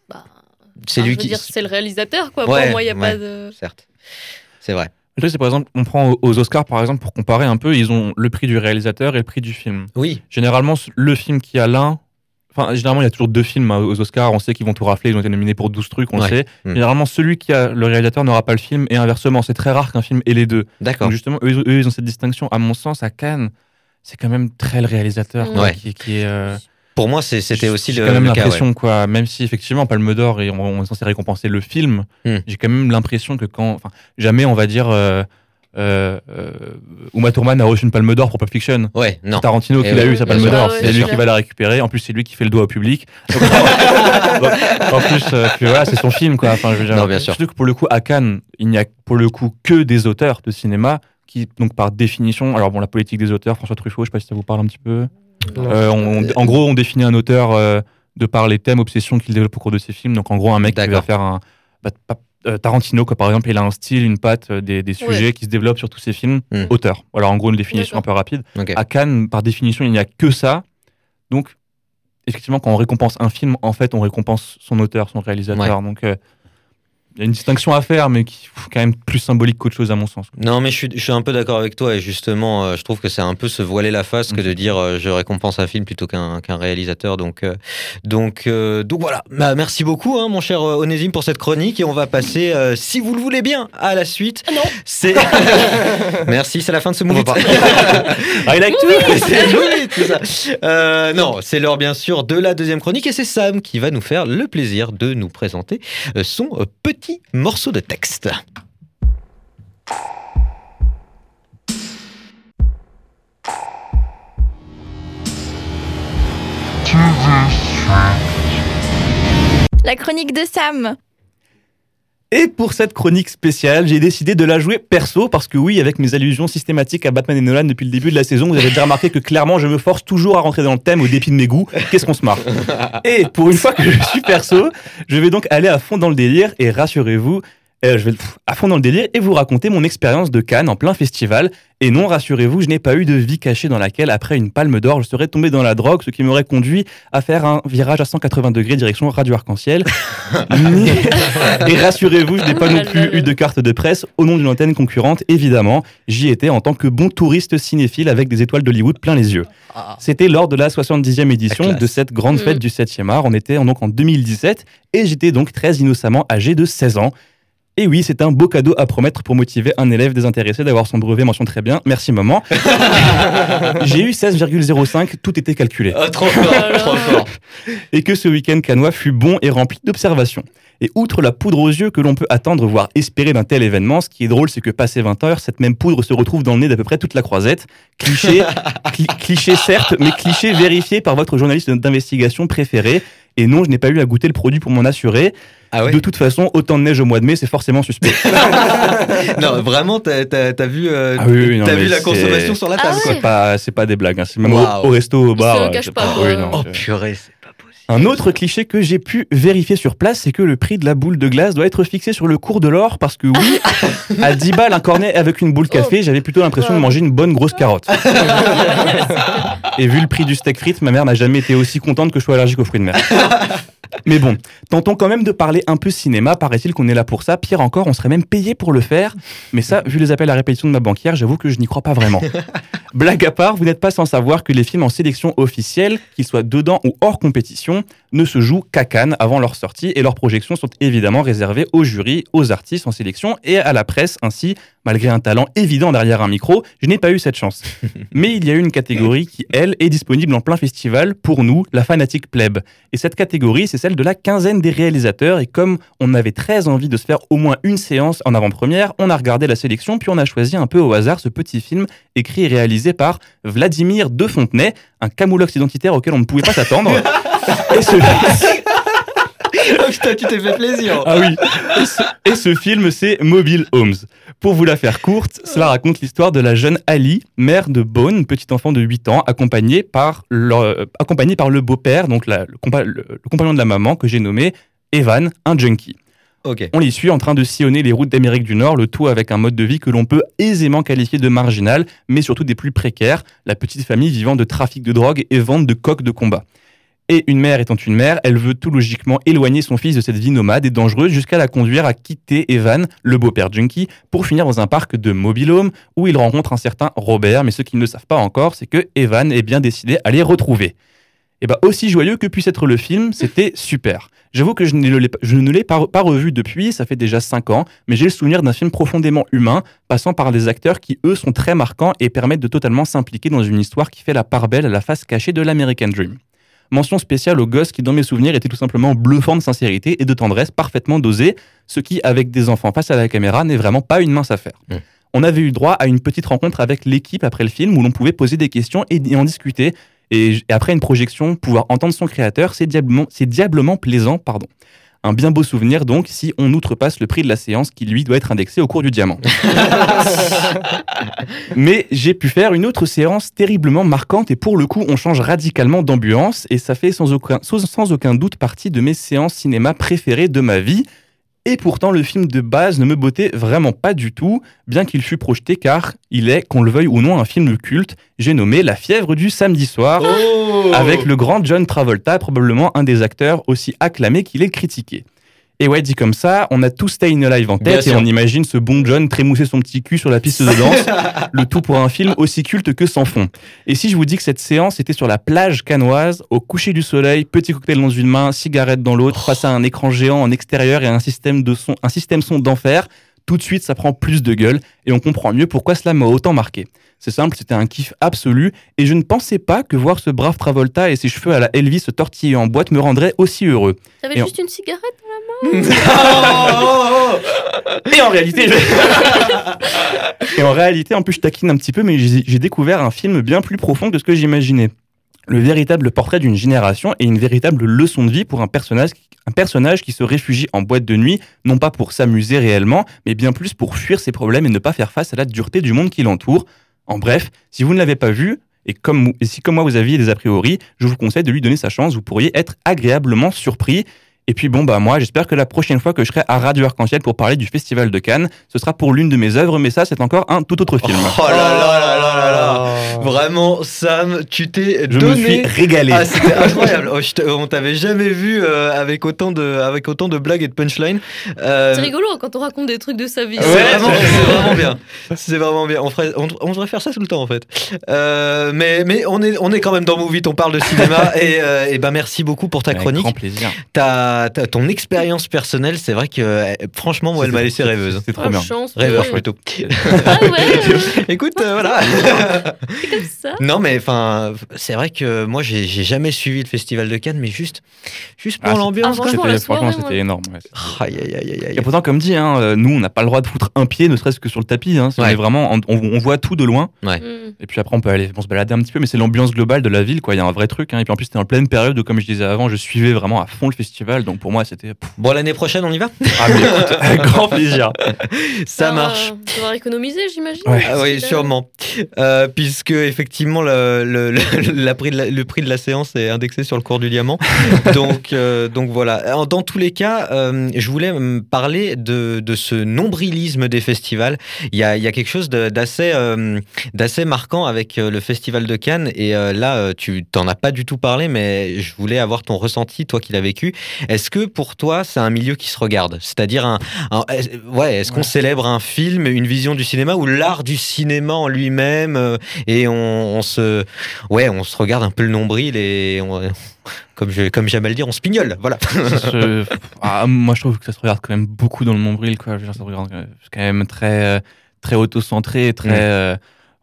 Bah, c'est enfin, lui je veux qui dire, c'est le réalisateur, quoi. Ouais, Pour moi, il n'y a ouais. pas de. certes c'est vrai Le truc, c'est par exemple, on prend aux Oscars, par exemple, pour comparer un peu, ils ont le prix du réalisateur et le prix du film. oui Généralement, le film qui a l'un. Enfin, généralement, il y a toujours deux films hein, aux Oscars. On sait qu'ils vont tout rafler. Ils ont été nominés pour 12 trucs, on Ouais. sait. Mm. Généralement, celui qui a le réalisateur n'aura pas le film et inversement. C'est très rare qu'un film ait les deux. d'accord justement, eux, eux, ils ont cette distinction. À mon sens, à Cannes, c'est quand même très le réalisateur Ouais. qui, qui est. euh, pour moi c'était aussi le, quand même ouais. l'impression, quoi. Même si, effectivement, Palme d'Or, et on, on est censé récompenser le film, Mm. j'ai quand même l'impression que quand. Enfin, jamais, on va dire. Euh, euh, euh, Uma Thurman a reçu une Palme d'Or pour Pulp Fiction. ouais non Tarantino Eh qui l'a oui, eu, sa palme sûr. d'or. Ah c'est lui qui va la récupérer. En plus, c'est lui qui fait le doigt au public. Donc, [laughs] donc, en plus, euh, voilà, c'est son film, quoi. Enfin, je veux dire, Non, bien sûr. Surtout que pour le coup, à Cannes, il n'y a pour le coup que des auteurs de cinéma qui, donc par définition, alors bon, la politique des auteurs, François Truffaut, je sais pas si ça vous parle un petit peu. Euh, on- on- en gros, on définit un auteur euh, de par les thèmes, obsessions qu'il développe au cours de ses films. Donc, en gros, un mec qui va faire un. bah, pas- Tarantino, quoi, par exemple, il a un style, une patte, euh, des, des sujets qui se développent sur tous ses films. Hmm. Auteur. Voilà, en gros, une définition un peu rapide. À Cannes, par définition, il n'y a que ça. Donc, effectivement, quand on récompense un film, en fait, on récompense son auteur, son réalisateur. Donc, euh, y a une distinction à faire, mais qui est quand même plus symbolique qu'autre chose, à mon sens. Non, mais je suis, je suis un peu d'accord avec toi et justement, euh, je trouve que c'est un peu se voiler la face que de dire euh, je récompense un film plutôt qu'un réalisateur. Donc, euh, donc, euh, donc voilà. Bah, merci beaucoup, hein, mon cher euh, Onésime, pour cette chronique et on va passer, euh, si vous le voulez bien, à la suite. Ah non. C'est [laughs] merci, c'est la fin de ce movie. va [laughs] I like C'est joli, tout ça. Euh, non, c'est l'heure bien sûr de la deuxième chronique et c'est Sam qui va nous faire le plaisir de nous présenter son euh, petit morceau de texte. La chronique de Sam. Et pour cette chronique spéciale, j'ai décidé de la jouer perso parce que oui, avec mes allusions systématiques à Batman et Nolan depuis le début de la saison, vous avez déjà remarqué que clairement, je me force toujours à rentrer dans le thème au dépit de mes goûts. Qu'est-ce qu'on se marre? Et pour une fois que je suis perso, je vais donc aller à fond dans le délire et rassurez-vous, euh, je vais pff, à fond dans le délire et vous raconter mon expérience de Cannes en plein festival. Et non, rassurez-vous, je n'ai pas eu de vie cachée dans laquelle, après une palme d'or, je serais tombé dans la drogue, ce qui m'aurait conduit à faire un virage à 180 degrés direction Radio Arc-en-Ciel. [laughs] Et rassurez-vous, je n'ai pas non plus eu de carte de presse au nom d'une antenne concurrente, évidemment. J'y étais en tant que bon touriste cinéphile avec des étoiles d'Hollywood plein les yeux. C'était lors de la 70e édition de cette grande Mm. fête du 7e art. On était donc en 2017 et j'étais donc très innocemment âgé de 16 ans. Et oui, c'est un beau cadeau à promettre pour motiver un élève désintéressé d'avoir son brevet mention très bien. Merci maman. [laughs] J'ai eu 16,05, tout était calculé Ah, trop fort, [laughs] trop fort. et que ce week-end canois fut bon et rempli d'observations. Et outre la poudre aux yeux que l'on peut attendre, voire espérer d'un tel événement, ce qui est drôle, c'est que passé 20 heures, cette même poudre se retrouve dans le nez d'à peu près toute la croisette. Cliché, [laughs] cli- cliché certes, mais cliché vérifié par votre journaliste d'investigation préféré. Et non, je n'ai pas eu à goûter le produit pour m'en assurer. Ah ouais De toute façon, autant de neige au mois de mai, c'est forcément suspect. [laughs] Non, vraiment, t'as vu, euh, Ah oui, oui, non, t'as mais vu la consommation sur la Ah table, ouais. quoi. c'est pas, c'est pas des blagues. hein. C'est même au- resto, au bar. se euh, pas, quoi. oui, non, Oh purée. Un autre cliché que j'ai pu vérifier sur place, c'est que le prix de la boule de glace doit être fixé sur le cours de l'or parce que oui, à 10 balles un cornet avec une boule café, j'avais plutôt l'impression de manger une bonne grosse carotte. [laughs] Et vu le prix du steak frites, ma mère n'a jamais été aussi contente que je sois allergique aux fruits de mer. Mais bon, tentons quand même de parler un peu cinéma, paraît-il qu'on est là pour ça. Pire encore, on serait même payé pour le faire. Mais ça, vu les appels à répétition de ma banquière, j'avoue que je n'y crois pas vraiment. [laughs] Blague à part, vous n'êtes pas sans savoir que les films en sélection officielle, qu'ils soient dedans ou hors compétition, ne se jouent qu'à Cannes avant leur sortie et leurs projections sont évidemment réservées aux jurys, aux artistes en sélection et à la presse. Ainsi, malgré un talent évident derrière un micro, je n'ai pas eu cette chance. [laughs] Mais il y a une catégorie qui, elle, est disponible en plein festival pour nous, la fanatique plèbe. Et cette catégorie, c'est celle de la quinzaine des réalisateurs. Et comme on avait très envie de se faire au moins une séance en avant-première, on a regardé la sélection, puis on a choisi un peu au hasard ce petit film écrit et réalisé par Vladimir De Fontenay, un camoulox identitaire auquel on ne pouvait pas s'attendre. [laughs] et, ce... [laughs] Oh putain, tu t'es fait plaisir. ah oui. et, ce... et ce film, c'est Mobile Homes. Pour vous la faire courte, cela raconte l'histoire de la jeune Ali, mère de Bone, petit enfant de 8 ans, accompagnée par, le, accompagnée par le beau-père, donc la- le, compa- le- le compagnon de la maman, que j'ai nommé Evan, un junkie. On les suit en train de sillonner les routes d'Amérique du Nord, le tout avec un mode de vie que l'on peut aisément qualifier de marginal, mais surtout des plus précaires, la petite famille vivant de trafic de drogue et vente de coques de combat. Et une mère étant une mère, elle veut tout logiquement éloigner son fils de cette vie nomade et dangereuse jusqu'à la conduire à quitter Evan, le beau-père junkie, pour finir dans un parc de mobile home où il rencontre un certain Robert, mais ce qu'ils ne savent pas encore, c'est que Evan est bien décidé à les retrouver. Et bah aussi joyeux que puisse être le film, c'était super. J'avoue que je ne l'ai pas revu depuis, ça fait déjà 5 ans, mais j'ai le souvenir d'un film profondément humain, passant par des acteurs qui, eux, sont très marquants et permettent de totalement s'impliquer dans une histoire qui fait la part belle à la face cachée de l'American Dream. Mention spéciale au gosse qui, dans mes souvenirs, était tout simplement bluffant de sincérité et de tendresse parfaitement dosé, ce qui, avec des enfants face à la caméra, n'est vraiment pas une mince affaire. On avait eu droit à une petite rencontre avec l'équipe après le film où l'on pouvait poser des questions et en discuter. Et, après une projection, pouvoir entendre son créateur, c'est diablement, c'est diablement plaisant. Pardon. Un bien beau souvenir donc si on outrepasse le prix de la séance qui lui doit être indexé au cours du diamant. [laughs] Mais j'ai pu faire une autre séance terriblement marquante et pour le coup on change radicalement d'ambiance et ça fait sans aucun, sans, aucun doute partie de mes séances cinéma préférées de ma vie. Et pourtant le film de base ne me bottait vraiment pas du tout, bien qu'il fût projeté car il est, qu'on le veuille ou non, un film culte. J'ai nommé La fièvre du samedi soir. Oh Avec le grand John Travolta, probablement un des acteurs aussi acclamés qu'il est critiqué. Et ouais, dit comme ça, on a tous Staying Alive en Bien tête et sûr. on imagine ce bon John trémousser son petit cul sur la piste de danse, [laughs] le tout pour un film aussi culte que sans fond. Et si je vous dis que cette séance était sur la plage canoise, au coucher du soleil, petit cocktail dans une main, cigarette dans l'autre, face à un écran géant en extérieur et un système de son, un système son d'enfer, tout de suite ça prend plus de gueule et on comprend mieux pourquoi cela m'a autant marqué. C'est simple, c'était un kiff absolu et je ne pensais pas que voir ce brave Travolta et ses cheveux à la Elvis se tortiller en boîte me rendrait aussi heureux. T'avais juste une cigarette [laughs] Et en réalité, je- [laughs] et en réalité, en plus, je taquine un petit peu, mais j'ai j'ai découvert un film bien plus profond que ce que j'imaginais. Le véritable portrait d'une génération et une véritable leçon de vie pour un personnage, un personnage qui se réfugie en boîte de nuit, non pas pour s'amuser réellement, mais bien plus pour fuir ses problèmes et ne pas faire face à la dureté du monde qui l'entoure. En bref, si vous ne l'avez pas vu, et, comme, si comme moi vous aviez des a priori, je vous conseille de lui donner sa chance, vous pourriez être agréablement surpris. Et puis bon, bah moi, j'espère que la prochaine fois que je serai à Radio Arc-en-Ciel pour parler du Festival de Cannes, ce sera pour l'une de mes œuvres, mais ça, c'est encore un tout autre film. Oh là là là là là là Vraiment, Sam, tu t'es Je donné. me suis régalé. Ah, c'était [laughs] incroyable. Oh, je on t'avait jamais vu euh, avec autant de avec autant de blagues et de punchlines. Euh, C'est rigolo quand on raconte des trucs de sa vie. C'est Ouais, vraiment, c'est- [laughs] c'est vraiment bien. C'est vraiment bien. On, ferait- on, on devrait faire ça tout le temps en fait. Euh, mais mais on est on est quand même dans Movie. On parle de cinéma [laughs] et, euh, et ben merci beaucoup pour ta Avec chronique. grand plaisir. T'as ta, ta- ton expérience personnelle, c'est vrai que euh, franchement, moi, elle m'a laissé rêveuse. C'est trop Oh, bien. chance, Rêveur plutôt. Ah ouais, [laughs] Écoute, euh, voilà. [laughs] c'est comme ça. non, mais enfin, c'est vrai que moi, j'ai jamais suivi le festival de Cannes, mais juste, juste pour Ah, l'ambiance. Ah, franchement, C'était- énorme. ouais. Aïe, aïe, aïe. Et pourtant, comme dit, hein, euh, nous, on n'a pas le droit de foutre un pied, ne serait-ce que sur le tapis. Hein, Si on est vraiment, on, on voit tout de loin. Et puis après, on peut aller on se balader un petit peu, mais c'est l'ambiance globale de la ville, quoi. Il y a un vrai truc. hein. Et puis en plus, c'était en pleine période où, comme je disais avant, je suivais vraiment à fond le festival. Donc pour moi, c'était. Bon, l'année prochaine, on y va Ah, mais écoute, [laughs] avec grand plaisir. Ça Ah, marche. Tu vas économiser, j'imagine. Ouais. Ah oui, sûrement. Euh, puisque effectivement le, le, le- [laughs] la prix de la- le prix de la séance est indexé sur le cours du diamant. [laughs] donc, euh, donc voilà. Dans tous les cas, euh, je voulais me parler de, de ce nombrilisme des festivals. Il y a, il y a quelque chose d'assez euh, d'assez marquant avec le festival de Cannes. Et euh, là, tu t'en as pas du tout parlé, mais je voulais avoir ton ressenti, toi qui l'as vécu. Est-ce que pour toi, c'est un milieu qui se regarde? C'est-à-dire un, ouais, est-ce qu'on Ouais. célèbre un film, une vision du cinéma ou l'art du cinéma en lui-même euh, et on, on se, ouais, on se regarde un peu le nombril et on- comme je, comme j'aime à le dire, on se pignole, voilà. [laughs] Ah, moi, je trouve que ça se regarde quand même beaucoup dans le nombril, quoi. Je veux dire, ça se regarde quand même très, euh, très auto-centré, très. Mm. euh,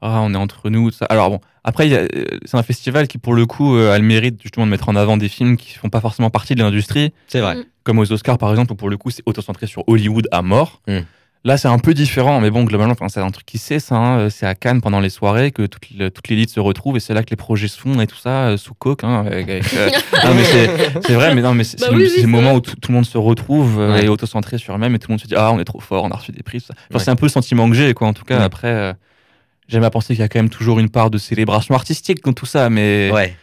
ah, on est entre nous, tout ça. Alors bon, après, euh, c'est un festival qui, pour le coup, euh, a le mérite justement de mettre en avant des films qui font pas forcément partie de l'industrie, C'est vrai. Mm. comme aux Oscars par exemple, où pour le coup, c'est auto-centré sur Hollywood à mort. Mm. Là, c'est un peu différent, mais bon, globalement, enfin, c'est un truc qui sait ça. hein. C'est à Cannes pendant les soirées que toute, le- toute l'élite se retrouve et c'est là que les projets se font et tout ça, euh, sous coke. hein, avec- avec, euh, [laughs] non, mais c'est c'est vrai, mais non, mais c'est Bah c'est oui, le, oui, c'est le c'est moment où tout, tout le monde se retrouve euh, Ouais. et auto-centré sur eux-même et tout le monde se dit Ah, on est trop fort, on a reçu des prix. tout ça. Enfin, Ouais. C'est un peu le sentiment que j'ai, quoi. En tout cas, Ouais. après, euh, j'aime à penser qu'il y a quand même toujours une part de célébration artistique dans tout ça, mais Ouais.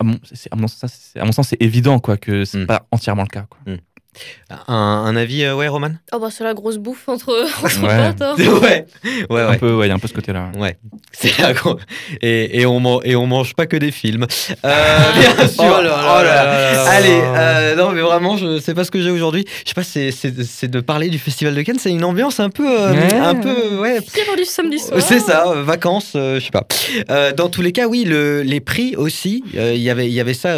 à, mon, c'est- à mon sens, c'est- à mon sens, c'est évident, quoi, que c'est Mm. pas entièrement le cas. Quoi. Un, un avis, euh, ouais, Roman? Oh bah c'est la grosse bouffe entre, [laughs] entre Ouais. potes. hein. [laughs] Ouais, ouais, Un ouais. peu, ouais, il y a un peu ce côté-là. Ouais, [laughs] c'est la gro- et, et on man- et on mange pas que des films. Euh, bien sûr. Oh là là Oh là. Allez, euh, non mais vraiment, je sais pas ce que j'ai aujourd'hui. Je sais pas, c'est c'est c'est de parler du festival de Cannes. C'est une ambiance un peu, euh, Ouais. un peu, ouais. Du samedi soir. C'est ça, vacances, euh, je sais pas. Euh, dans tous les cas, oui, le, les prix aussi, euh, il y avait- il y avait ça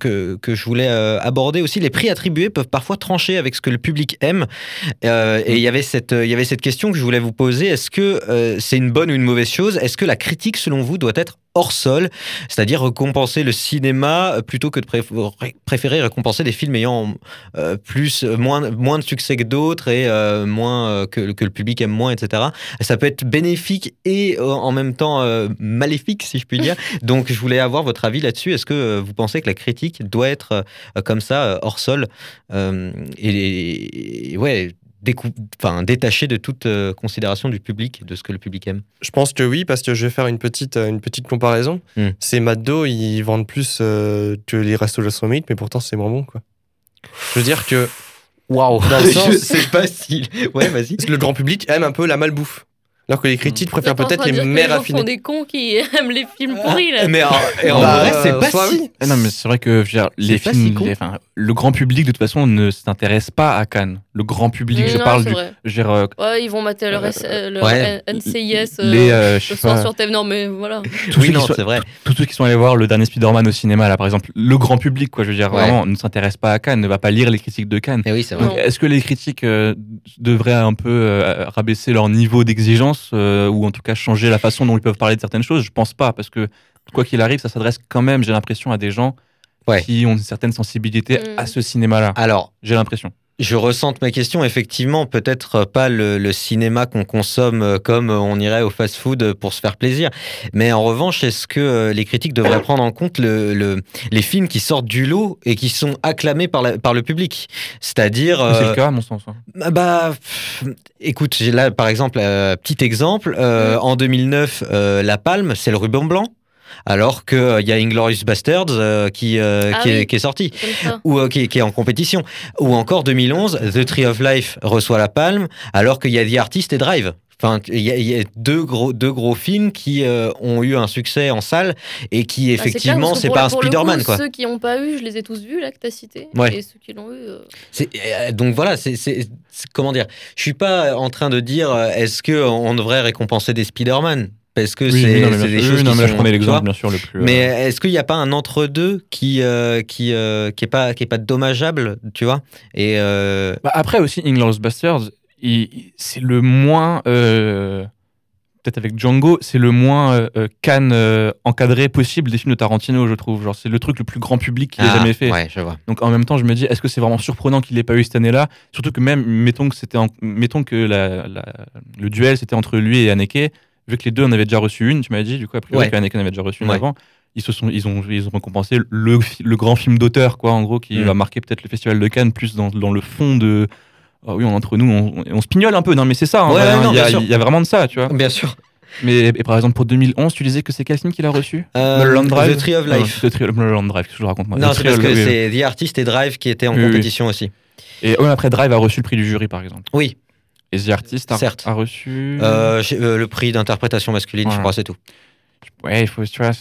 que, que je voulais euh, aborder aussi. Les prix attribués peuvent parfois trancher avec ce que le public aime. Euh, et il y avait cette, question que je voulais vous poser. Est-ce que euh, c'est une bonne ou une mauvaise chose? Est-ce que la critique, selon vous, doit être hors sol, c'est-à-dire récompenser le cinéma euh, plutôt que de préf- ré- préférer récompenser des films ayant euh, plus, euh, moins, moins de succès que d'autres et euh, moins que, que le public aime moins, etc. Ça peut être bénéfique et en même temps euh, maléfique, si je puis dire. [laughs] Donc, je voulais avoir votre avis là-dessus. Est-ce que vous pensez que la critique doit être comme ça, hors sol, et, et- ouais, enfin, détachée de toute euh, considération du public, de ce que le public aime Je pense que oui, parce que je vais faire une petite, euh, une petite comparaison. Hmm. Ces McDo, ils vendent plus euh, que les restos gastronomiques, mais pourtant c'est moins bon, quoi. Je veux dire que Waouh Dans le [laughs] sens- Je sais pas si. Ouais, vas-y. le grand public aime un peu la malbouffe. Alors que les critiques préfèrent en train peut-être les mères affinées. sont des cons qui [laughs] aiment les films pourris là. Mais en, et en Bah, vrai, c'est euh, pas soit si. oui. Ah non, mais c'est vrai que je veux dire, les si films, con. les- enfin, le grand public de toute façon ne s'intéresse pas à Cannes. Le grand public, je parle c'est du, dire, euh, Ouais, ils vont mater leur, Euh, ouais. NCIS euh, les, euh, je sais soir pas, sur TV. Non, mais voilà. tous, Oui, ceux non, qui sont, c'est vrai. tous ceux qui sont allés voir le dernier Spider-Man au cinéma, là, par exemple, le grand public, quoi, je veux dire, Ouais. vraiment, ne s'intéresse pas à Cannes, ne va pas lire les critiques de Cannes. Mais oui, c'est vrai. Est-ce que les critiques devraient un peu rabaisser leur niveau d'exigence euh, ou en tout cas changer la façon dont ils peuvent parler de certaines choses Je pense pas, parce que quoi qu'il arrive, ça s'adresse quand même, j'ai l'impression, à des gens Ouais. qui ont une certaine sensibilité Mm. à ce cinéma-là. Alors, J'ai l'impression. Je ressente ma question, effectivement, peut-être pas le, le cinéma qu'on consomme euh, comme on irait au fast-food pour se faire plaisir. Mais en revanche, est-ce que euh, les critiques devraient prendre en compte le, le- les films qui sortent du lot et qui sont acclamés par, la- par le public? C'est-à-dire... C'est euh, le cas, à mon sens. hein. ah Bah, pff, écoute, j'ai là par exemple, euh, petit exemple, euh, en 2009, euh, La Palme, c'est le ruban blanc, alors qu'il y a Inglorious Bastards euh, qui, euh, Ah qui, est, oui. qui est sorti ou euh, qui, qui est en compétition. Ou encore 2011, The Tree of Life reçoit la palme, alors qu'il y a The Artist et Drive. Enfin, il y, a- il y a deux gros, deux gros films qui euh, ont eu un succès en salle et qui Ah, effectivement, que c'est pas un Spider-Man. Ceux qui n'ont pas eu, je les ai tous vus là que t'as cité. Ouais. Et ceux qui l'ont eu. euh, euh, donc voilà, c'est comment dire? Je suis pas en train de dire euh, est-ce que on devrait récompenser des Spider-Man? Parce que Oui, c'est oui, non, des choses Oui, qui non, mais je sont- prenais tu l'exemple, bien sûr, le plus. euh, Mais est-ce qu'il n'y a pas un entre-deux qui, euh, qui, euh, qui est pas, qui est pas dommageable, tu vois? Et euh, Bah, après aussi, Inglourious Basterds, c'est le moins. euh, Peut-être avec Django, c'est le moins euh, euh, euh, encadré possible des films de Tarantino, je trouve. Genre, c'est le truc le plus grand public qu'il ait ah, jamais fait. Ouais, je vois. Donc en même temps, je me dis, est-ce que c'est vraiment surprenant qu'il l'ait pas eu cette année-là? Surtout que même, mettons que c'était, mettons que la- la- le duel c'était entre lui et Haneke, vu que les deux en avaient déjà reçu une, tu m'as dit, du coup après Ouais. en avait déjà reçu une Ouais. avant, ils se sont, ils ont, ils ont récompensé le, grand film d'auteur, quoi, en gros, qui Mm. va marquer peut-être le festival de Cannes plus dans, dans le fond de. Ah oui, on, entre nous, on, on se pignole un peu, non mais c'est ça, hein, Ouais, vrai, hein, il y, il y a vraiment de ça, tu vois. Bien sûr. Mais et par exemple pour 2011, tu disais que c'est quel film qu'il a reçu? Euh, Mulholland Drive? The Tree of Life. The Tree of Mulholland Drive, que je raconte moi Non, c'est parce que oui, c'est The Artist et Drive qui étaient en Oui, oui. compétition aussi. Et après Drive a reçu le prix du jury par exemple. Oui, Et The Artist a, Certes. a reçu. euh, euh, le prix d'interprétation masculine, je crois, c'est tout. Ouais, il faut, tu vois.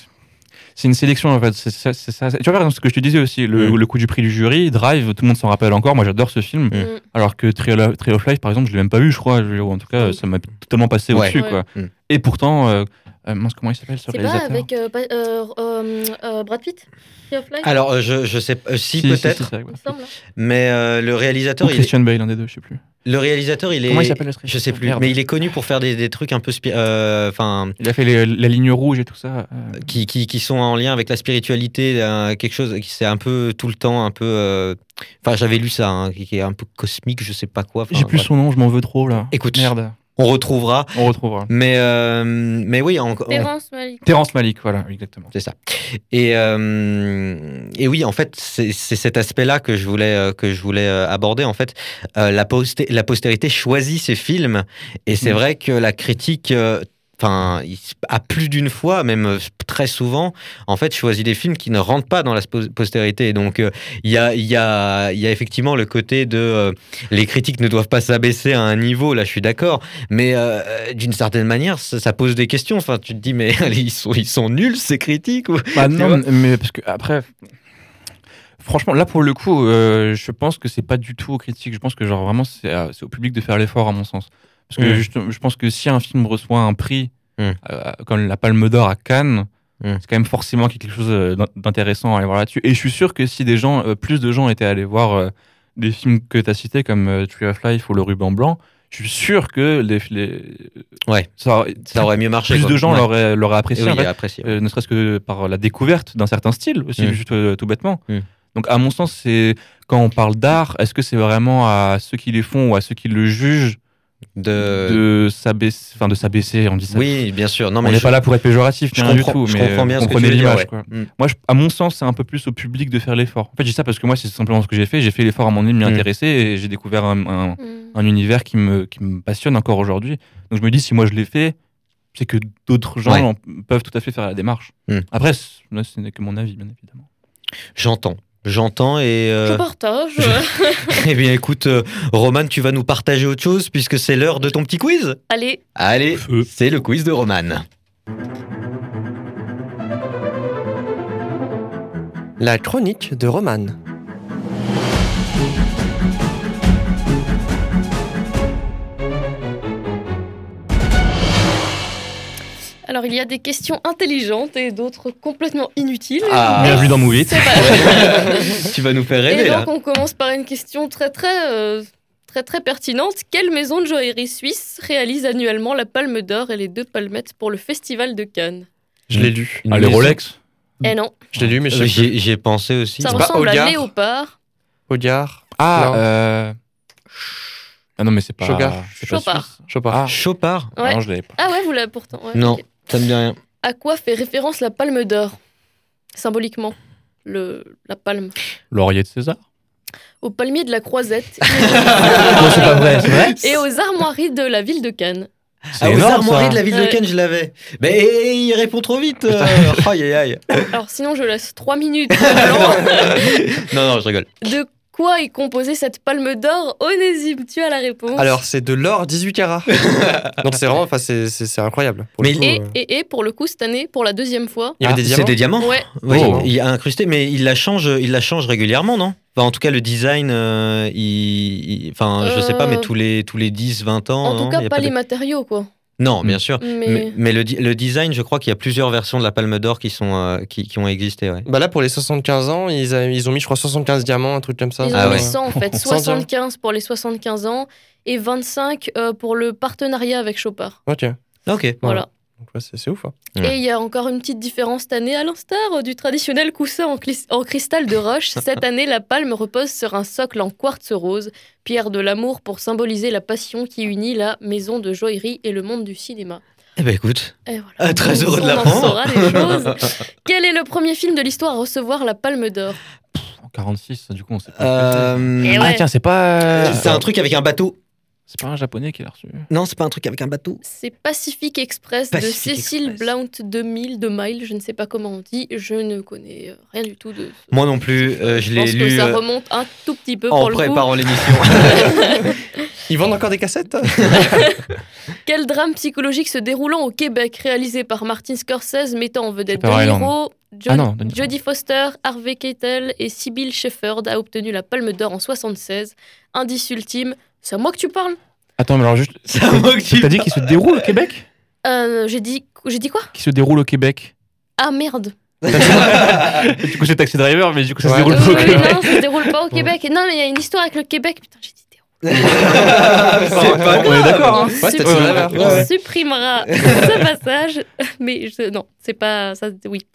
C'est une sélection en fait. C'est ça, c'est ça. Tu vois, par exemple, ce que je te disais aussi, le, Mm. le coup du prix du jury, Drive, tout le monde s'en rappelle encore. Moi, j'adore ce film. Mm. Alors que Tree of, Life, par exemple, je l'ai même pas vu, je crois. En tout cas, Mm. ça m'a totalement passé Ouais. au-dessus, Ouais. quoi. Mm. Et pourtant, euh, euh, mince, comment il s'appelle ce C'est pas réalisateur avec euh, pas- euh, euh, euh, Brad Pitt of Alors, euh, je, je sais pas, euh, si, Si, si, peut-être, c'est Il semble. mais euh, le Ou réalisateur, il est, Christian Bale, un des deux, je sais plus. le réalisateur, il est, Comment il s'appelle le je sais plus, Merde. mais il est connu pour faire des, des trucs un peu, spi- euh, enfin, Il a fait les- la ligne rouge et tout ça. euh, qui, qui, qui sont en lien avec la spiritualité, euh, quelque chose qui c'est un peu tout le temps un peu. euh, Enfin, j'avais lu ça, hein, qui qui est un peu cosmique, je sais pas quoi. enfin, J'ai plus son nom, je m'en veux trop là. Écoute. Merde. On retrouvera, On retrouvera. mais euh, mais oui, en- en- Terrence Malick. Terrence Malik, voilà, exactement. C'est ça. Et, euh, et oui, en fait, c'est cet aspect-là que je voulais, euh, que je voulais aborder. En fait, Euh, la, posté- la postérité choisit ses films, et c'est vrai que la critique. Enfin, à plus d'une fois, même euh, très souvent, en fait, choisit des films qui ne rentrent pas dans la postérité. Donc, euh, il y, a, y, a, y a effectivement le côté de euh, les critiques ne doivent pas s'abaisser à un niveau. Là, je suis d'accord. Mais euh, d'une certaine manière, ça, ça pose des questions. Enfin, tu te dis, mais [laughs] ils sont, ils sont nuls ces critiques. ou- Bah non, mais parce que après, franchement, là pour le coup, je pense que c'est pas du tout aux critiques. Je pense que genre vraiment c'est au public de faire l'effort à mon sens. Parce que Mm. je pense que si un film reçoit un prix Mm. euh, comme la Palme d'Or à Cannes, Mm. c'est quand même forcément quelque chose euh, d'in- d'intéressant à aller voir là-dessus. Et je suis sûr que si des gens, euh, plus de gens étaient allés voir euh, des films que tu as cités comme Tree of Life ou Le Ruban Blanc, je suis sûr que les, les- Ouais. ça, Ça aurait mieux marché. plus quoi. de gens Ouais. l'auraient apprécié. oui, en fait. apprécié. Ne serait-ce que par la découverte d'un certain style aussi, juste tout bêtement. Donc à mon sens, c'est quand on parle d'art, est-ce que c'est vraiment à ceux qui les font ou à ceux qui le jugent De... de s'abaisser, enfin de s'abaisser, on dit ça. Oui, bien sûr. Non, on mais n'est je, pas là pour être péjoratif, je rien du tout. je mais comprends bien vous ce que tu comprenez veux dire. l'image, ouais. quoi. Mm. Moi, je- à mon sens, c'est un peu plus au public de faire l'effort. En fait, je dis ça parce que moi, c'est simplement ce que j'ai fait. J'ai fait l'effort à mon avis de m'y Mm. intéresser et j'ai découvert un, un- Mm. un univers qui me, qui me passionne encore aujourd'hui. Donc je me dis, si moi je l'ai fait, c'est que d'autres gens Ouais. peuvent tout à fait faire la démarche. Mm. Après, ce n'est que mon avis, bien évidemment. J'entends. J'entends et. Je euh, partage. [laughs] eh bien, écoute, euh, Roman, tu vas nous partager autre chose puisque c'est l'heure de ton petit quiz. Allez, Allez, c'est le quiz de Roman. La chronique de Roman. Alors il y a des questions intelligentes et d'autres complètement inutiles. Ah. Bienvenue dans Move It. C'est pas- [laughs] tu vas nous faire Et rêver là. donc on commence par une question très très euh, très très pertinente. Quelle maison de joaillerie suisse réalise annuellement la Palme d'Or et les deux palmettes pour le Festival de Cannes? Je l'ai lu. Une Ah, les Rolex Eh non, Je l'ai lu, mais je Euh. J'y ai pensé aussi. ça C'est pas ressemble à Léopard. Hogarth. Ah, Non. euh... ah non, mais c'est pas. Chopard. Chopard. Chopard. Ah, Chopard Ouais. non, je l'avais pas. Ah ouais, vous l'avez pourtant. ouais, Non. Ça me dit rien. À quoi fait référence la Palme d'Or Symboliquement, le, la palme? Laurier de César Au palmier de la Croisette [laughs] Non, c'est pas vrai, c'est vrai [laughs] et aux armoiries de la ville de Cannes. C'est Ah, aux énorme, armoiries ça. de la ville de Ouais. Cannes, je l'avais. Mais il répond trop vite. euh. [laughs] aïe, aïe, aïe. Alors sinon, je laisse trois minutes. non, non, je rigole. De quoi est composée cette palme d'or Onésime, tu as la réponse. Alors, c'est de l'or 18 carats. [laughs] Donc, c'est vraiment, enfin, c'est- c'est c'est incroyable. Pour le Mais coup, et, euh, et, et pour le coup, cette année, pour la deuxième fois. il y avait des C'est diamants. des diamants Ouais, Oui, Oh. il a incrusté, mais il la change, il la change régulièrement, non? Enfin, en tout cas, le design, euh, il, il- enfin, je sais pas, Euh, mais tous les tous les 10, 20 ans. en non? tout cas, Il y a pas, les de- matériaux, quoi. Non, bien Mm. sûr. Mais, Mais, mais le, design, je crois qu'il y a plusieurs versions de la Palme d'Or qui, sont, euh, qui, qui ont existé. Ouais. Bah là, pour les 75 ans, ils, a- ils ont mis, je crois, 75 diamants, un truc comme ça. ils ont Ah mis ouais. 100 en fait, 100 diamants. 75 pour les 75 ans et 25 euh, pour le partenariat avec Chopard. Ok. Ok. Voilà. Donc, ouais, c'est ouf. hein. Ouais. Et il y a encore une petite différence cette année, à l'instar euh, du traditionnel coussin en, cristal de roche. [laughs] Cette année, la palme repose sur un socle en quartz rose, pierre de l'amour pour symboliser la passion qui unit la maison de joaillerie et le monde du cinéma. Eh ben écoute, Et voilà. Ah, très heureux de On en l'apprendre. saura des [laughs] choses. Quel est le premier film de l'histoire à recevoir la palme d'or? En 46, du coup, on sait pas. Euh, Ah ouais. tiens, c'est pas. c'est un truc avec un bateau. C'est pas un japonais qui l'a reçu. Non, c'est pas un truc avec un bateau. C'est Pacific Express Pacific de Cécile Express. Blount 2000 de Mile, je ne sais pas comment on dit, je ne connais rien du tout de ce- Moi non plus, euh, je Je l'ai pense que lu ça euh, remonte un tout petit peu en pour le coup. préparant l'émission. [laughs] Ils vendent encore des cassettes [laughs] Quel drame psychologique se déroulant au Québec, réalisé par Martin Scorsese, mettant en vedette Shutter De Island. Niro, Jo- Ah Niro. Jodie Foster, Harvey Keitel et Sybil Shepherd, a obtenu la Palme d'Or en 76. Indice ultime, c'est à moi que tu parles Attends, mais alors juste. C'est à moi que tu T'as dit qu'il se déroule au Québec? Euh, J'ai dit, j'ai dit quoi? Qu'il se déroule au Québec. Ah merde [laughs] du coup, c'est Taxi Driver, mais du coup, ça Ouais. se déroule pas au oui, Québec. non, ça se déroule pas au Québec. Non, mais il y a une histoire avec le Québec. Putain, j'ai dit déroule. [laughs] C'est pas On est d'accord, hein On Ouais, c'était supprime- Taxi Driver. on Ouais. supprimera ce passage, [laughs] mais je- non, c'est pas ça. Oui.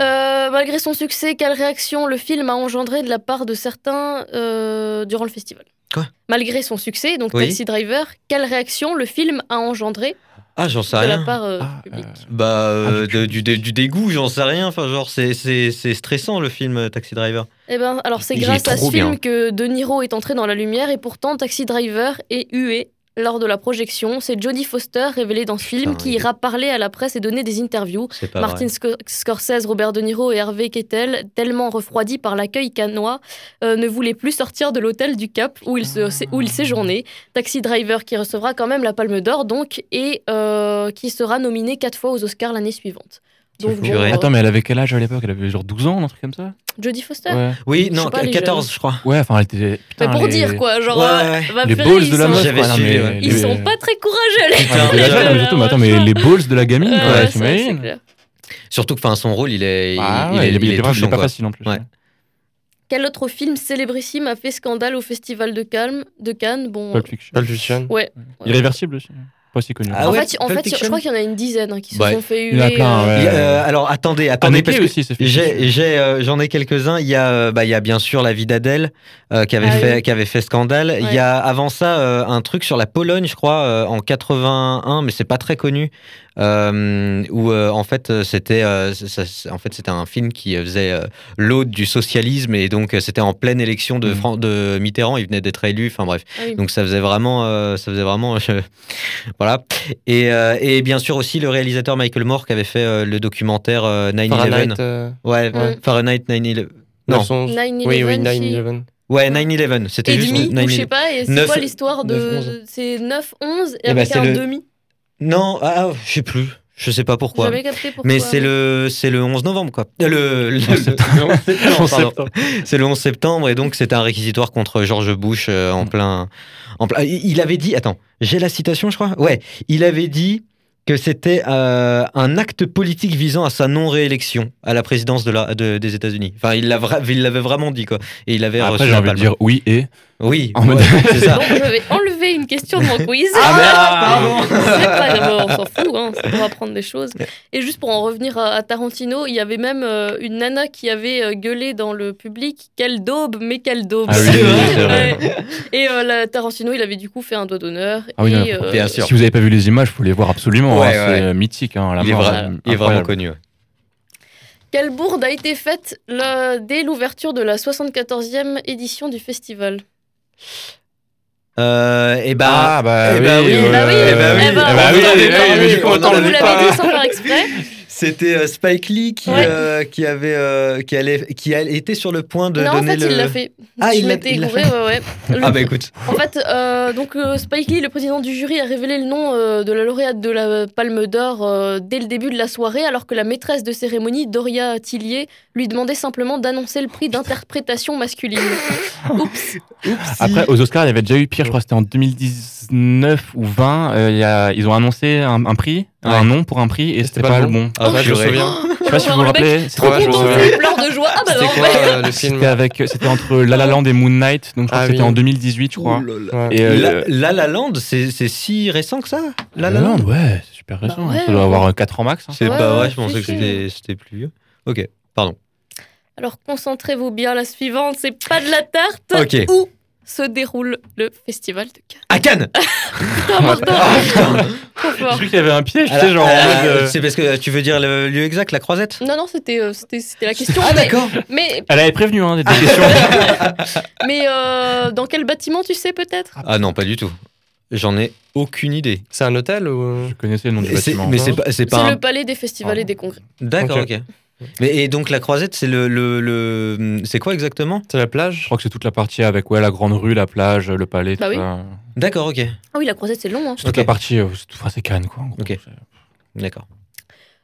Euh, malgré son succès, quelle réaction? Le film a engendré de la part de certains euh, durant le festival Quoi Malgré son succès, donc Oui. Taxi Driver, quelle réaction le film a engendré Ah, j'en sais de la part euh, Ah, du public euh, Bah, euh, Ah, du de- du, dé- du dégoût, j'en sais rien. Enfin, genre, c'est- c'est c'est stressant le film euh, Taxi Driver. Eh ben, alors c'est grâce à ce film que De Niro est entré dans la lumière et pourtant Taxi Driver est hué lors de la projection. C'est Jodie Foster révélée dans ce film qui est- ira parler à la presse et donner des interviews. Martin Scorsese, Robert De Niro et Harvey Keitel, tellement refroidis par l'accueil canois, euh, ne voulaient plus sortir de l'hôtel du Cap où ils, se, où ils séjournaient. Taxi Driver qui recevra quand même la Palme d'Or donc et euh, qui sera nominé quatre fois aux Oscars l'année suivante. Donc, bon, euh, Attends, mais elle avait quel âge à l'époque? Elle avait genre 12 ans, un truc comme ça? Jodie Foster Ouais. Oui, Je non, pas, les 14, jeunes. je crois. Ouais, enfin, elle était. Mais putain, pour les- dire quoi, genre, Ouais, ouais. Les balls ils de la meuf. Ils sont pas très courageux, les de la jeune, mais attends, mais les balls de la gamine, quoi, t'imagines? Surtout que, son rôle, il est, il, Ah il ouais, est, il est- il il touchant, pas facile en plus. Ouais. Quel autre film célébrissime a fait scandale au Festival de Cannes, de Cannes? Bon, Pulp Fiction. Pulp Fiction. ouais. Irréversible aussi. Pas aussi connu. Ah en ouais, fait, en Pulp fait je crois qu'il y en a une dizaine hein, qui se Ouais. sont fait Il y en a huer, plein, euh, ouais. Euh, alors, attendez, attendez, parce que euh, j'en ai quelques-uns. Il y a, bah, il y a bien sûr La vie d'Adèle euh, qui avait Ah fait, oui. qui avait fait scandale. Il y a avant ça euh, un truc sur la Pologne, je crois, euh, en 81, mais c'est pas très connu. Euh, où euh, en fait c'était, euh, en fait c'était un film qui faisait euh, l'aude du socialisme et donc c'était en pleine élection de, Mhm. Fran- de Mitterrand. Il venait d'être élu. Enfin bref. ah oui. Donc ça faisait vraiment, euh, ça faisait vraiment, [laughs] voilà. Et, euh, et bien sûr aussi le réalisateur Michael Moore qui avait fait euh, le documentaire euh, 9/11. Fahrenheit. euh, Ouais, Ouais. Fahrenheit 9/11. Non, 911. 9/11, Oui, oui, si. 9-11. ouais 9/11. C'était Et juste demi, ou je 9/11. sais pas, et c'est Neuf- quoi l'histoire de. 9-11. C'est 9-11 et ben, avec c'est un le- demi? Non, ah, je sais plus. Je sais pas pourquoi. Capté pourquoi. Mais c'est le, c'est le 11 novembre, quoi. Euh, Le, le- [laughs] septembre. C'est le 11 septembre et donc c'était un réquisitoire contre George Bush euh, en Mm. plein, en plein. Il il avait dit, attends, j'ai la citation, je crois? Ouais, il avait dit que c'était euh, un acte politique visant à sa non-réélection à la présidence de la, de- des États-Unis. Enfin, il vra- il l'avait vraiment dit quoi. Et il avait Après, reçu j'ai envie de dire oui et. oui, En mode- ouais, c'est ça. Donc je vais enlever une question de mon quiz. Ah, merde, [laughs] C'est pas grave, on s'en fout, hein, c'est pour apprendre des choses. Et juste pour en revenir à, à Tarantino, il y avait même euh, une nana qui avait euh, gueulé dans le public Quelle daube, mais quelle daube Ah oui, C'est vrai, c'est vrai. Ouais. Et euh, la Tarantino, il avait du coup fait un doigt d'honneur. Ah oui, et, non, euh, bien sûr. Si vous avez pas vu les images, faut les voir absolument. Ouais, hein, ouais. C'est euh, mythique. Hein, à la Il est, mort, vra- euh, il est vraiment connu. ouais. Quelle bourde a été faite dès l'ouverture de la 74e édition du festival? Euh, et bah, Ah bah Eh oui, bah oui, ouais, Eh bah oui, eh bah oui, bah, oui, pas. sans faire exprès. [laughs] C'était euh, Spike Lee qui, Ouais. euh, qui avait euh, qui allait qui a été sur le point de non, en donner fait, le. il l'a fait. Ah, Je il l'a- gourée, ouais, ouais. Le- Ah bah écoute. En fait, euh, donc euh, Spike Lee, le président du jury, a révélé le nom euh, de la lauréate de la Palme d'Or euh, dès le début de la soirée, alors que la maîtresse de cérémonie, Doria Tillier, lui demandait simplement d'annoncer le prix d'interprétation masculine. [laughs] Oups. Après, aux Oscars, il y avait déjà eu pire, je crois que c'était en 2019 ou 20. euh, il y a- ils ont annoncé un, un prix, un nom pour un prix, et C'était c'était pas pas, le bon. Ah, Ouais, je me souviens. Je sais pas si vous vous rappelez. Joie. Ah bah non. C'était quoi euh, le film C'était avec, c'était entre La La Land et Moon Knight, donc je crois Ah que c'était oui. en 2018, je crois. Ouais. Et euh, La, La La Land, c'est c'est si récent que ça La La La La Land ouais, c'est super récent. Bah ouais, ça doit avoir 4 ans max. hein. C'est pas vrai, je pensais que c'était c'était plus vieux. Ok, pardon. Alors concentrez-vous bien, la suivante, c'est pas de la tarte. Où se déroule le festival de Cannes À Cannes Putain, Martin, J'ai fort. cru qu'il y avait un piège, tu Ah, sais, genre en euh, euh, C'est parce que tu veux dire le lieu exact, la croisette? Non, non, c'était euh, c'était c'était la question. Ah mais- d'accord Mais, Elle avait prévenu hein, des questions. [laughs] mais euh, dans quel bâtiment, tu sais peut-être? Ah non, pas du tout. J'en ai aucune idée. C'est un hôtel ou Je connaissais le nom du Et c'est- bâtiment. mais c'est pas, c'est C'est pas un- le palais des festivals et des congrès. D'accord, Ok. Mais et donc la croisette, c'est le, le, le- c'est quoi exactement? C'est la Je plage crois que c'est toute la partie avec ouais, la grande rue, la plage, le palais, Bah tout oui. ça. D'accord, ok, Ah oui, la croisette, c'est long. Hein. C'est toute la partie, euh, c'est enfin, c'est Cannes, quoi. en gros. Ok. C'est- d'accord.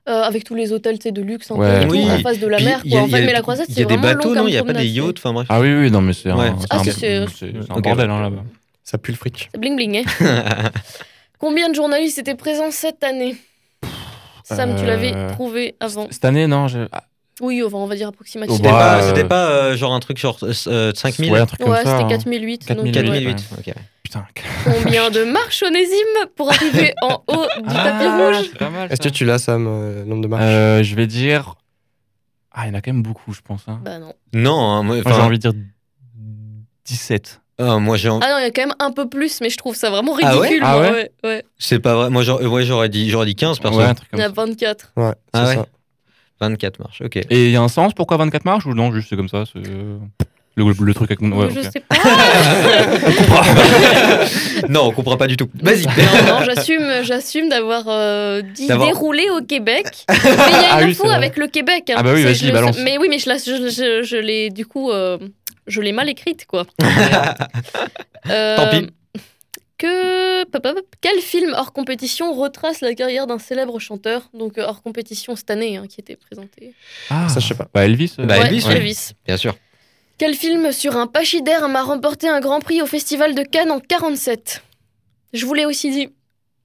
Euh, avec tous les hôtels de luxe Ouais. Oui. en face de la Puis, mer. a-. En a- mais la croisette, Il y c'est a des bateaux, non? Il n'y a pas des yachts, enfin bref. Ah oui, oui, non, mais c'est Ouais. un, c'est Ah, un, si, c'est- c'est- c'est un Ok. bordel hein, là-bas. Ça pue le fric. [laughs] C'est bling bling, hein. [laughs] Combien de journalistes étaient présents cette année? Sam, tu l'avais Euh, trouvé avant. Cette année, non, je... ah, Oui, enfin, on va dire Oh, approximativement. C'était pas, euh, c'était pas euh, genre un truc genre euh, 5000 ouais, un truc comme Ouais, ça. c'était hein. 4008. donc, 4008, ouais. 4008. ok. Putain. Combien de marches onésime pour arriver [laughs] en haut du tapis Ah, rouge. Est-ce que tu l'as, Sam, euh, le nombre de marches? Euh, Je vais dire. Ah, il y en a quand même beaucoup, je pense. hein. Bah non. Non, hein, j'ai envie de dire 17. Ah, moi j'ai Ah non, il y a quand même un peu plus, mais je trouve ça vraiment Ah ouais ridicule. Ah ouais ouais, c'est pas vrai. Moi j'aurais ouais, j'aurais dit j'aurais dit 15 perso. Ouais, un truc Il y a ça. 24. Ouais, c'est Ah ouais ça. 24 marches. OK. Et il y a un sens pourquoi 24 marches ou non Juste c'est comme ça c'est, le, le truc avec mon. Ouais, je sais [laughs] pas. [laughs] non, on comprend pas du tout. Vas-y. non, non, j'assume, j'assume d'avoir euh, dit D'avoir- déroulé au Québec. [laughs] Mais il y a une Ah oui, info avec le Québec. hein. Ah bah oui, vas-y, balance. Mais oui, mais je, la- je, je- je l'ai du coup, euh, je l'ai mal écrite quoi. [laughs] Euh, Tant pis. Que quel film hors compétition retrace la carrière d'un célèbre chanteur, donc euh, hors compétition cette année, hein, qui était présenté? Ah, Ça, je sais pas. Bah Elvis. euh, Bah, Ouais, Elvis, ouais. Elvis. Bien sûr. Quel film sur un pachyderme a remporté un grand prix au Festival de Cannes en 47 Je vous l'ai aussi dit.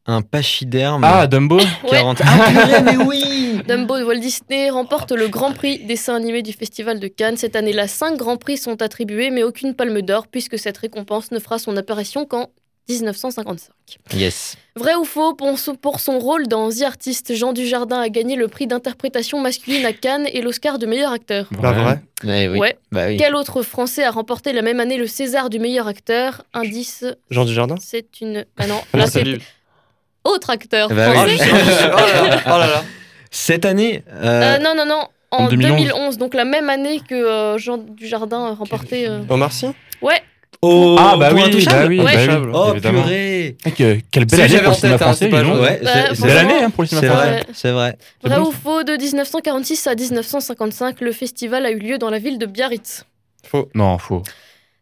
Un pachyderme. Ah, Dumbo [laughs] Ouais. 40. Ah purée, mais oui. [laughs] Dumbo de Walt Disney remporte le Grand Prix dessin animé du Festival de Cannes. Cette année-là, cinq Grands Prix sont attribués, mais aucune palme d'or, puisque cette récompense ne fera son apparition qu'en 1955. Yes. Vrai ou faux, pour son, pour son rôle dans The Artist, Jean Dujardin a gagné le prix d'interprétation masculine à Cannes et l'Oscar du meilleur acteur. Pas vrai? Ouais, oui. Ouais. Bah oui. Quel autre Français a remporté la même année le César du meilleur acteur? Indice, Jean Dujardin? C'est une... Ah non, Ah là c'est autre acteur Bah. Oh, français. [laughs] Oh là là. Oh là là. Cette année. Euh, euh, non, non, non. En en 2011. 2011, donc la même année que euh, Jean Dujardin a remporté. euh, Omar Sy? Ouais, Oh, Ah bah oui, bah oui, Ouais. bah oui, Oh évidemment. purée. Mec, euh, quelle belle année pour le cinéma hein, français, jaune. Ouais, c'est- belle année hein, pour le cinéma français. vrai, c'est vrai. Vrai ou faux, de 1946 à 1955, le festival a eu lieu dans la ville de Biarritz. Faux. Non, faux.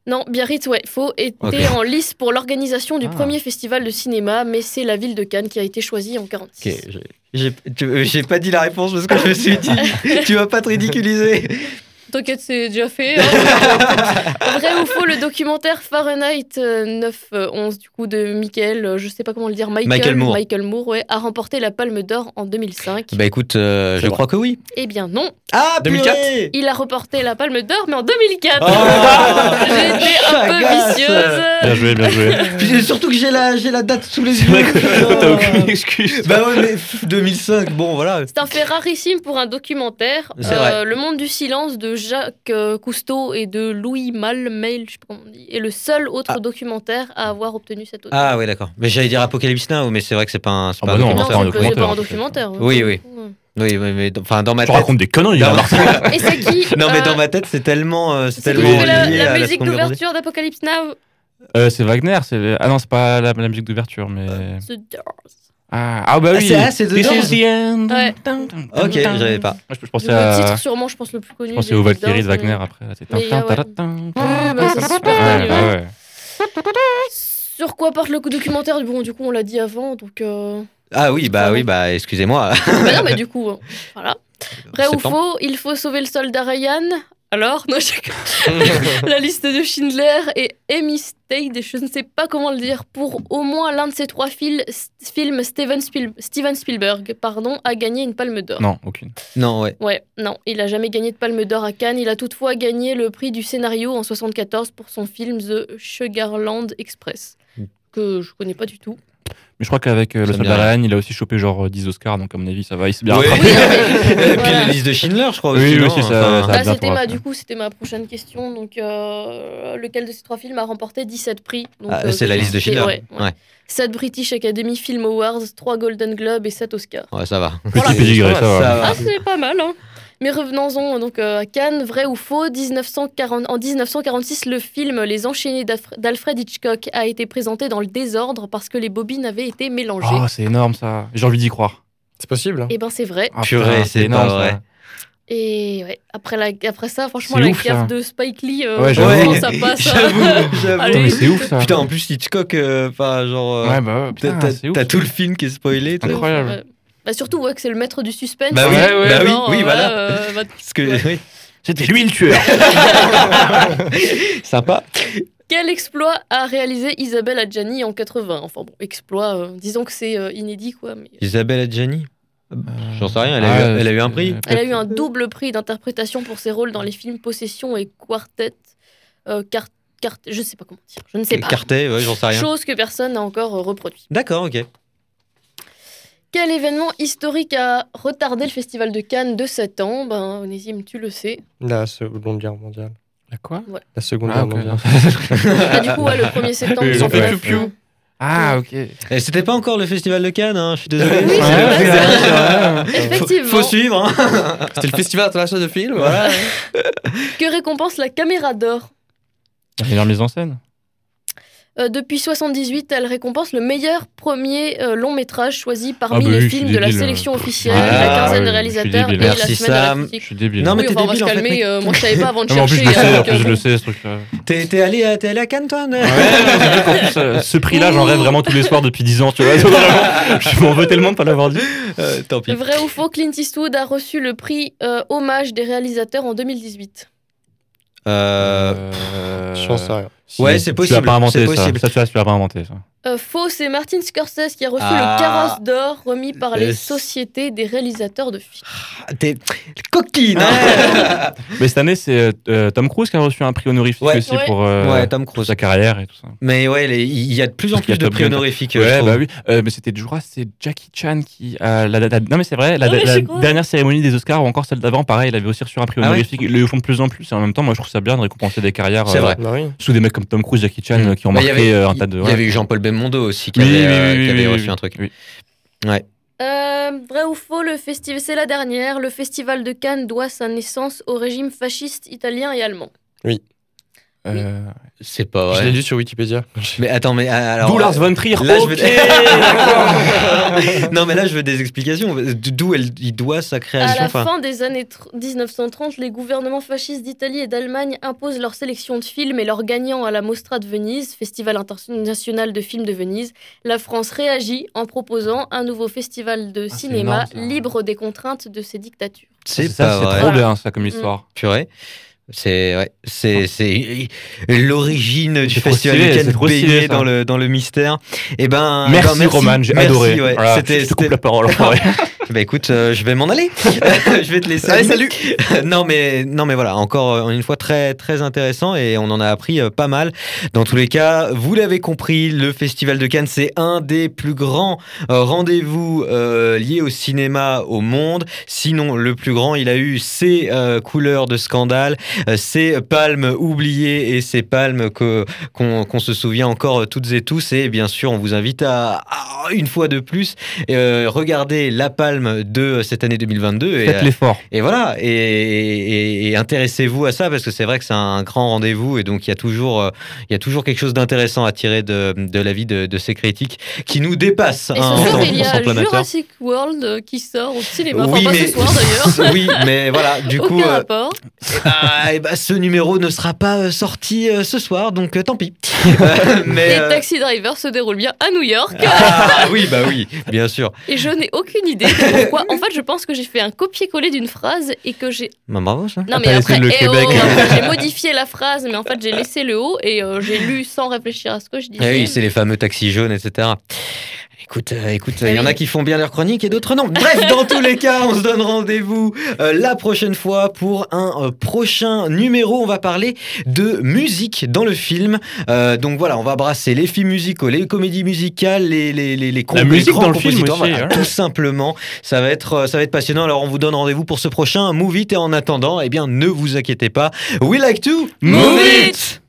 Non, Biarritz, ouais, faux, était en lice pour l'organisation du Ah. premier festival de cinéma, mais c'est la ville de Cannes qui a été choisie en 46. Ok, j'ai pas dit la réponse parce que je me suis dit, [laughs] tu vas pas te ridiculiser. T'inquiète, c'est déjà fait. hein. [laughs] Vrai ou faux, le documentaire Fahrenheit euh, 911 du coup de Michael, euh, je sais pas comment le dire, Michael, Michael Moore. Michael Moore, ouais, a remporté la Palme d'Or en 2005. Bah écoute, euh, je vrai. crois que oui. Eh bien non, Ah, 2004. purée il a remporté la Palme d'Or, mais en 2004. Oh [laughs] J'ai été un peu vicieuse. Bien joué, bien joué. [laughs] Puis surtout que j'ai la, j'ai la date sous les yeux. putain. t'as aucune excuse. Bah ouais, mais pff, 2005, bon voilà. C'est un fait rarissime pour un documentaire. Euh, vrai. le monde du silence de Jacques euh, Cousteau et de Louis Malmail, je sais pas comment on dit, est le seul autre Ah. documentaire à avoir obtenu cette honneur. Ah ouais, d'accord. Mais j'allais dire Apocalypse Now, mais c'est vrai que c'est pas un, c'est Ah pas bah un non, non, documentaire. c'est pas- un documentaire. documentaire. Oui, oui. Ouais. Oui, oui, mais enfin dans ma Tu tête. racontes des conneries, là, Martin. Et c'est qui [laughs] Non, mais euh, dans ma tête, c'est tellement, euh, c'est tellement qui fait la, lié la musique d'ouverture d'Apocalypse Now? Euh, c'est Wagner. c'est- Ah non, c'est pas la, la musique d'ouverture, mais. The Doors. Ah, ah bah Ah, oui. c'est- ah, c'est This dedans. is the end. Ouais. Ok, j'avais pas. Moi, je, je pensais Le à. titre, sûrement, je pense, le plus connu. Je pensais des au Valkyrie de Wagner mais- après. là, c'est tin, ah ouais. Ouais, bah, c'est super tin. connu, Ouais. Sur quoi porte le documentaire Bon, du coup, on l'a dit avant, donc. euh, Ah oui, bah oui, bah excusez-moi. [laughs] bah non, mais du coup, euh, voilà. Vrai ou faux Il faut sauver le soldat Ryan. Alors Non, je- La liste de Schindler et Amy Stade, je ne sais pas comment le dire, pour au moins l'un de ces trois fil- films, Steven, Spiel- Steven Spielberg pardon, a gagné une palme d'or. Non, aucune. Non, ouais. Ouais, non, il a jamais gagné de palme d'or à Cannes. Il a toutefois gagné le prix du scénario en 74 pour son film The Sugarland Express, Mm. que je connais pas du tout. Mais je crois qu'avec euh, le soldat il a aussi chopé genre 10 Oscars, donc à mon avis, ça va. Il s'est bien Oui. rattrapé. [laughs] Et puis la liste de Schindler, je crois Oui, aussi. oui, c'est ça, Enfin, ça. Ah, bien ma, du coup, c'était ma prochaine question. Donc, euh, lequel de ces trois films a remporté 17 prix ah, euh, c'est la liste de Schindler. ouais, ouais. Ouais. 7 British Academy Film Awards, 3 Golden Globes et 7 Oscars. Ouais, ça va. Petit Voilà. pédigré, ça Ça va. va. Ah, c'est pas mal, hein mais revenons-en donc euh, à Cannes, vrai ou faux 1940, En 1946, le film Les Enchaînés d'Alfre- d'Alfred Hitchcock a été présenté dans le désordre parce que les bobines avaient été mélangées. Oh, c'est énorme ça. J'ai envie d'y croire. C'est possible. hein. Et ben c'est vrai. Ah, Purée, putain, c'est énorme, pas vrai. ça. Et ouais, après, la, après ça, franchement, la ouf, ça. de Spike Lee, euh, Ouais, franchement, j'avoue. ça passe. [laughs] hein. J'avoue, c'est ouf ça. Putain, en plus, Hitchcock, euh, enfin, genre. euh, Ouais, bah ouais, t'as- putain, t'as c'est ouf. t'as tout le film qui est spoilé. Incroyable. Bah surtout ouais, que c'est le maître du suspense. Bah oui, bah oui, genre, oui, euh, voilà. euh, [laughs] bah, Parce que, Ouais. oui, C'était lui le tueur. [laughs] sympa. quel exploit a réalisé Isabelle Adjani en 80 Enfin bon, exploit, euh, disons que c'est euh, inédit quoi. Mais... Isabelle Adjani? J'en sais rien, elle a, Ah, eu, elle a eu un prix. Elle a eu un double prix d'interprétation pour ses rôles dans les films Possession et Quartet. Euh, Car- Car- je sais pas comment dire, je ne sais pas. Cartet, ouais, j'en sais rien. Chose que personne n'a encore reproduit. D'accord, ok. Quel événement historique a retardé le Festival de Cannes de 7 ans Ben, Onésime, tu le sais. La Seconde Guerre mondiale. La quoi? La Seconde Ah, Guerre mondiale. Ah, du coup, ouais, le 1er septembre. Ils ont fait- piou, piou. Ah, ok. Et c'était pas encore le festival de Cannes, hein, je suis désolé. Oui, Ouais, vrai. Effectivement. Faut suivre, hein. C'était le Festival international de films. Voilà. Que récompense la caméra d'or? La meilleure mise en scène. Euh, Depuis 78, elle récompense le meilleur premier euh, long métrage choisi parmi Ah bah les oui, films de la débile. sélection officielle, Ah, la quinzaine oui, de réalisateurs et la Merci, semaine de la Sam. Je critique. suis débile. Non, mais oui, t'es enfin, on va débile, se calmer. euh, moi, je savais pas avant de Ah, en plus, chercher. je le sais, euh, en plus, je euh, le sais, ce truc-là. T'es t'es allé, à- t'es allé à Cannes, toi Ouais, qu'en plus, euh, ce prix-là, j'en rêve vraiment tous les soirs depuis 10 ans, tu vois. [laughs] Vraiment, je m'en veux tellement de pas l'avoir dit. Euh, Tant pis. Vrai ou faux, Clint Eastwood a reçu le prix euh, Hommage des réalisateurs en 2018. Euh, Euh, Je sais rien. Si, Ouais, c'est Tu possible, l'as pas inventé, c'est ça. possible. Ça, tu l'as tu pas inventé, ça. Euh, faux, c'est Martin Scorsese qui a reçu Ah. le Carrosse d'or remis par les Euh, sociétés des réalisateurs de films. T'es coquine, hein [laughs] Mais cette année, c'est euh, Tom Cruise qui a reçu un prix honorifique Ouais. aussi Ouais. pour euh, Ouais, Tom pour Cruise. sa carrière et tout ça. Mais ouais, les- il y a de plus en plus de prix honorifiques. Ouais, bah oui. Euh, mais c'était, crois, c'est Jackie Chan qui. a la, la- la- non, mais c'est vrai, la, Ah dernière cérémonie des Oscars ou encore celle d'avant, pareil, il avait aussi reçu un prix Ah ouais honorifique. Ils le font de plus en plus. Et en même temps, moi, je trouve ça bien de récompenser des carrières C'est euh, vrai. Bah sous des mecs comme Tom Cruise, Jackie Chan Mm. euh, qui ont y marqué avait- euh, un tas de. Il y ouais. avait eu Jean-Paul Belmondo aussi qui Oui, avait, oui, euh, oui, qui oui, avait oui, reçu oui. un truc. Oui. Euh, vrai ou faux, le festival, c'est la dernière. Le festival de Cannes doit sa naissance au régime fasciste italien et allemand. Euh, C'est pas Je l'ai lu sur Wikipédia. Mais attends, mais euh, alors. D'où Lars euh, von Trier. Là, je veux... d'accord. [laughs] non, mais là, je veux des explications. D'où il doit sa À création. la enfin, fin des années tr- 1930, les gouvernements fascistes d'Italie et d'Allemagne imposent leur sélection de films et leurs gagnants à la Mostra de Venise, Festival international de films de Venise. La France réagit en proposant un nouveau festival de c'est cinéma énorme, libre des contraintes de ces dictatures. c'est ça, c'est trop bien, ça, comme histoire. Purée. C'est ouais, c'est c'est l'origine du festival stylé, stylé, baigné ça. dans le dans le mystère. Et ben Merci, ben, Roman, j'ai merci, adoré. ouais. Voilà, C'était je te coupe la parole. [laughs] Bah écoute, euh, je vais m'en aller. je vais te laisser. Allez, salut. non mais non mais voilà, encore euh, une fois très très intéressant et on en a appris euh, pas mal. Dans tous les cas, vous l'avez compris, le Festival de Cannes c'est un des plus grands euh, rendez-vous euh, liés au cinéma au monde. Sinon, le plus grand, il a eu ses euh, couleurs de scandale, euh, ses palmes oubliées et ses palmes que qu'on se souvient encore euh, toutes et tous. Et bien sûr, on vous invite à, à, une fois de plus euh, regarder la palme palme de cette année 2022. Et, Faites l'effort. et voilà, et, et- et intéressez-vous à ça parce que c'est vrai que c'est un grand rendez-vous et donc il y a toujours, euh, il y a toujours quelque chose d'intéressant à tirer de, de la vie de, de ces critiques qui nous dépassent. Et hein, soir, il y a. Jurassic World euh, qui sort au cinéma. Enfin, Oui, pas mais- ce soir d'ailleurs. [laughs] oui, mais voilà, du Aucun coup, euh, rapport. ah, eh ben, ce numéro ne sera pas euh, sorti euh, ce soir, donc euh, tant pis. [laughs] Mais Et euh, Taxi Driver se déroule bien à New York. ah, oui, bah oui, bien sûr. Et je n'ai aucune idée de pourquoi. En fait, je pense que j'ai fait un copier-coller d'une phrase et que j'ai. Bah, bravo ça. Non, Ah, mais après, le eh oh, Québec. j'ai [laughs] modifié la phrase, mais en fait, j'ai laissé le haut et euh, j'ai lu sans réfléchir à ce que je disais. Eh oui, c'est les fameux taxis jaunes, etc. Écoute, euh, écoute, il y en a qui font bien leur chronique et d'autres non. Bref, dans tous les cas, on se donne rendez-vous euh, la prochaine fois pour un euh, prochain numéro. On va parler de musique dans le film. Euh, donc voilà, on va brasser les films musicaux, les comédies musicales, les les les, les, La musique dans le film compositeurs. aussi, Voilà, hein. Tout simplement, ça va être ça va être passionnant. Alors on vous donne rendez-vous pour ce prochain Move It et en attendant, eh bien ne vous inquiétez pas. We like to Move it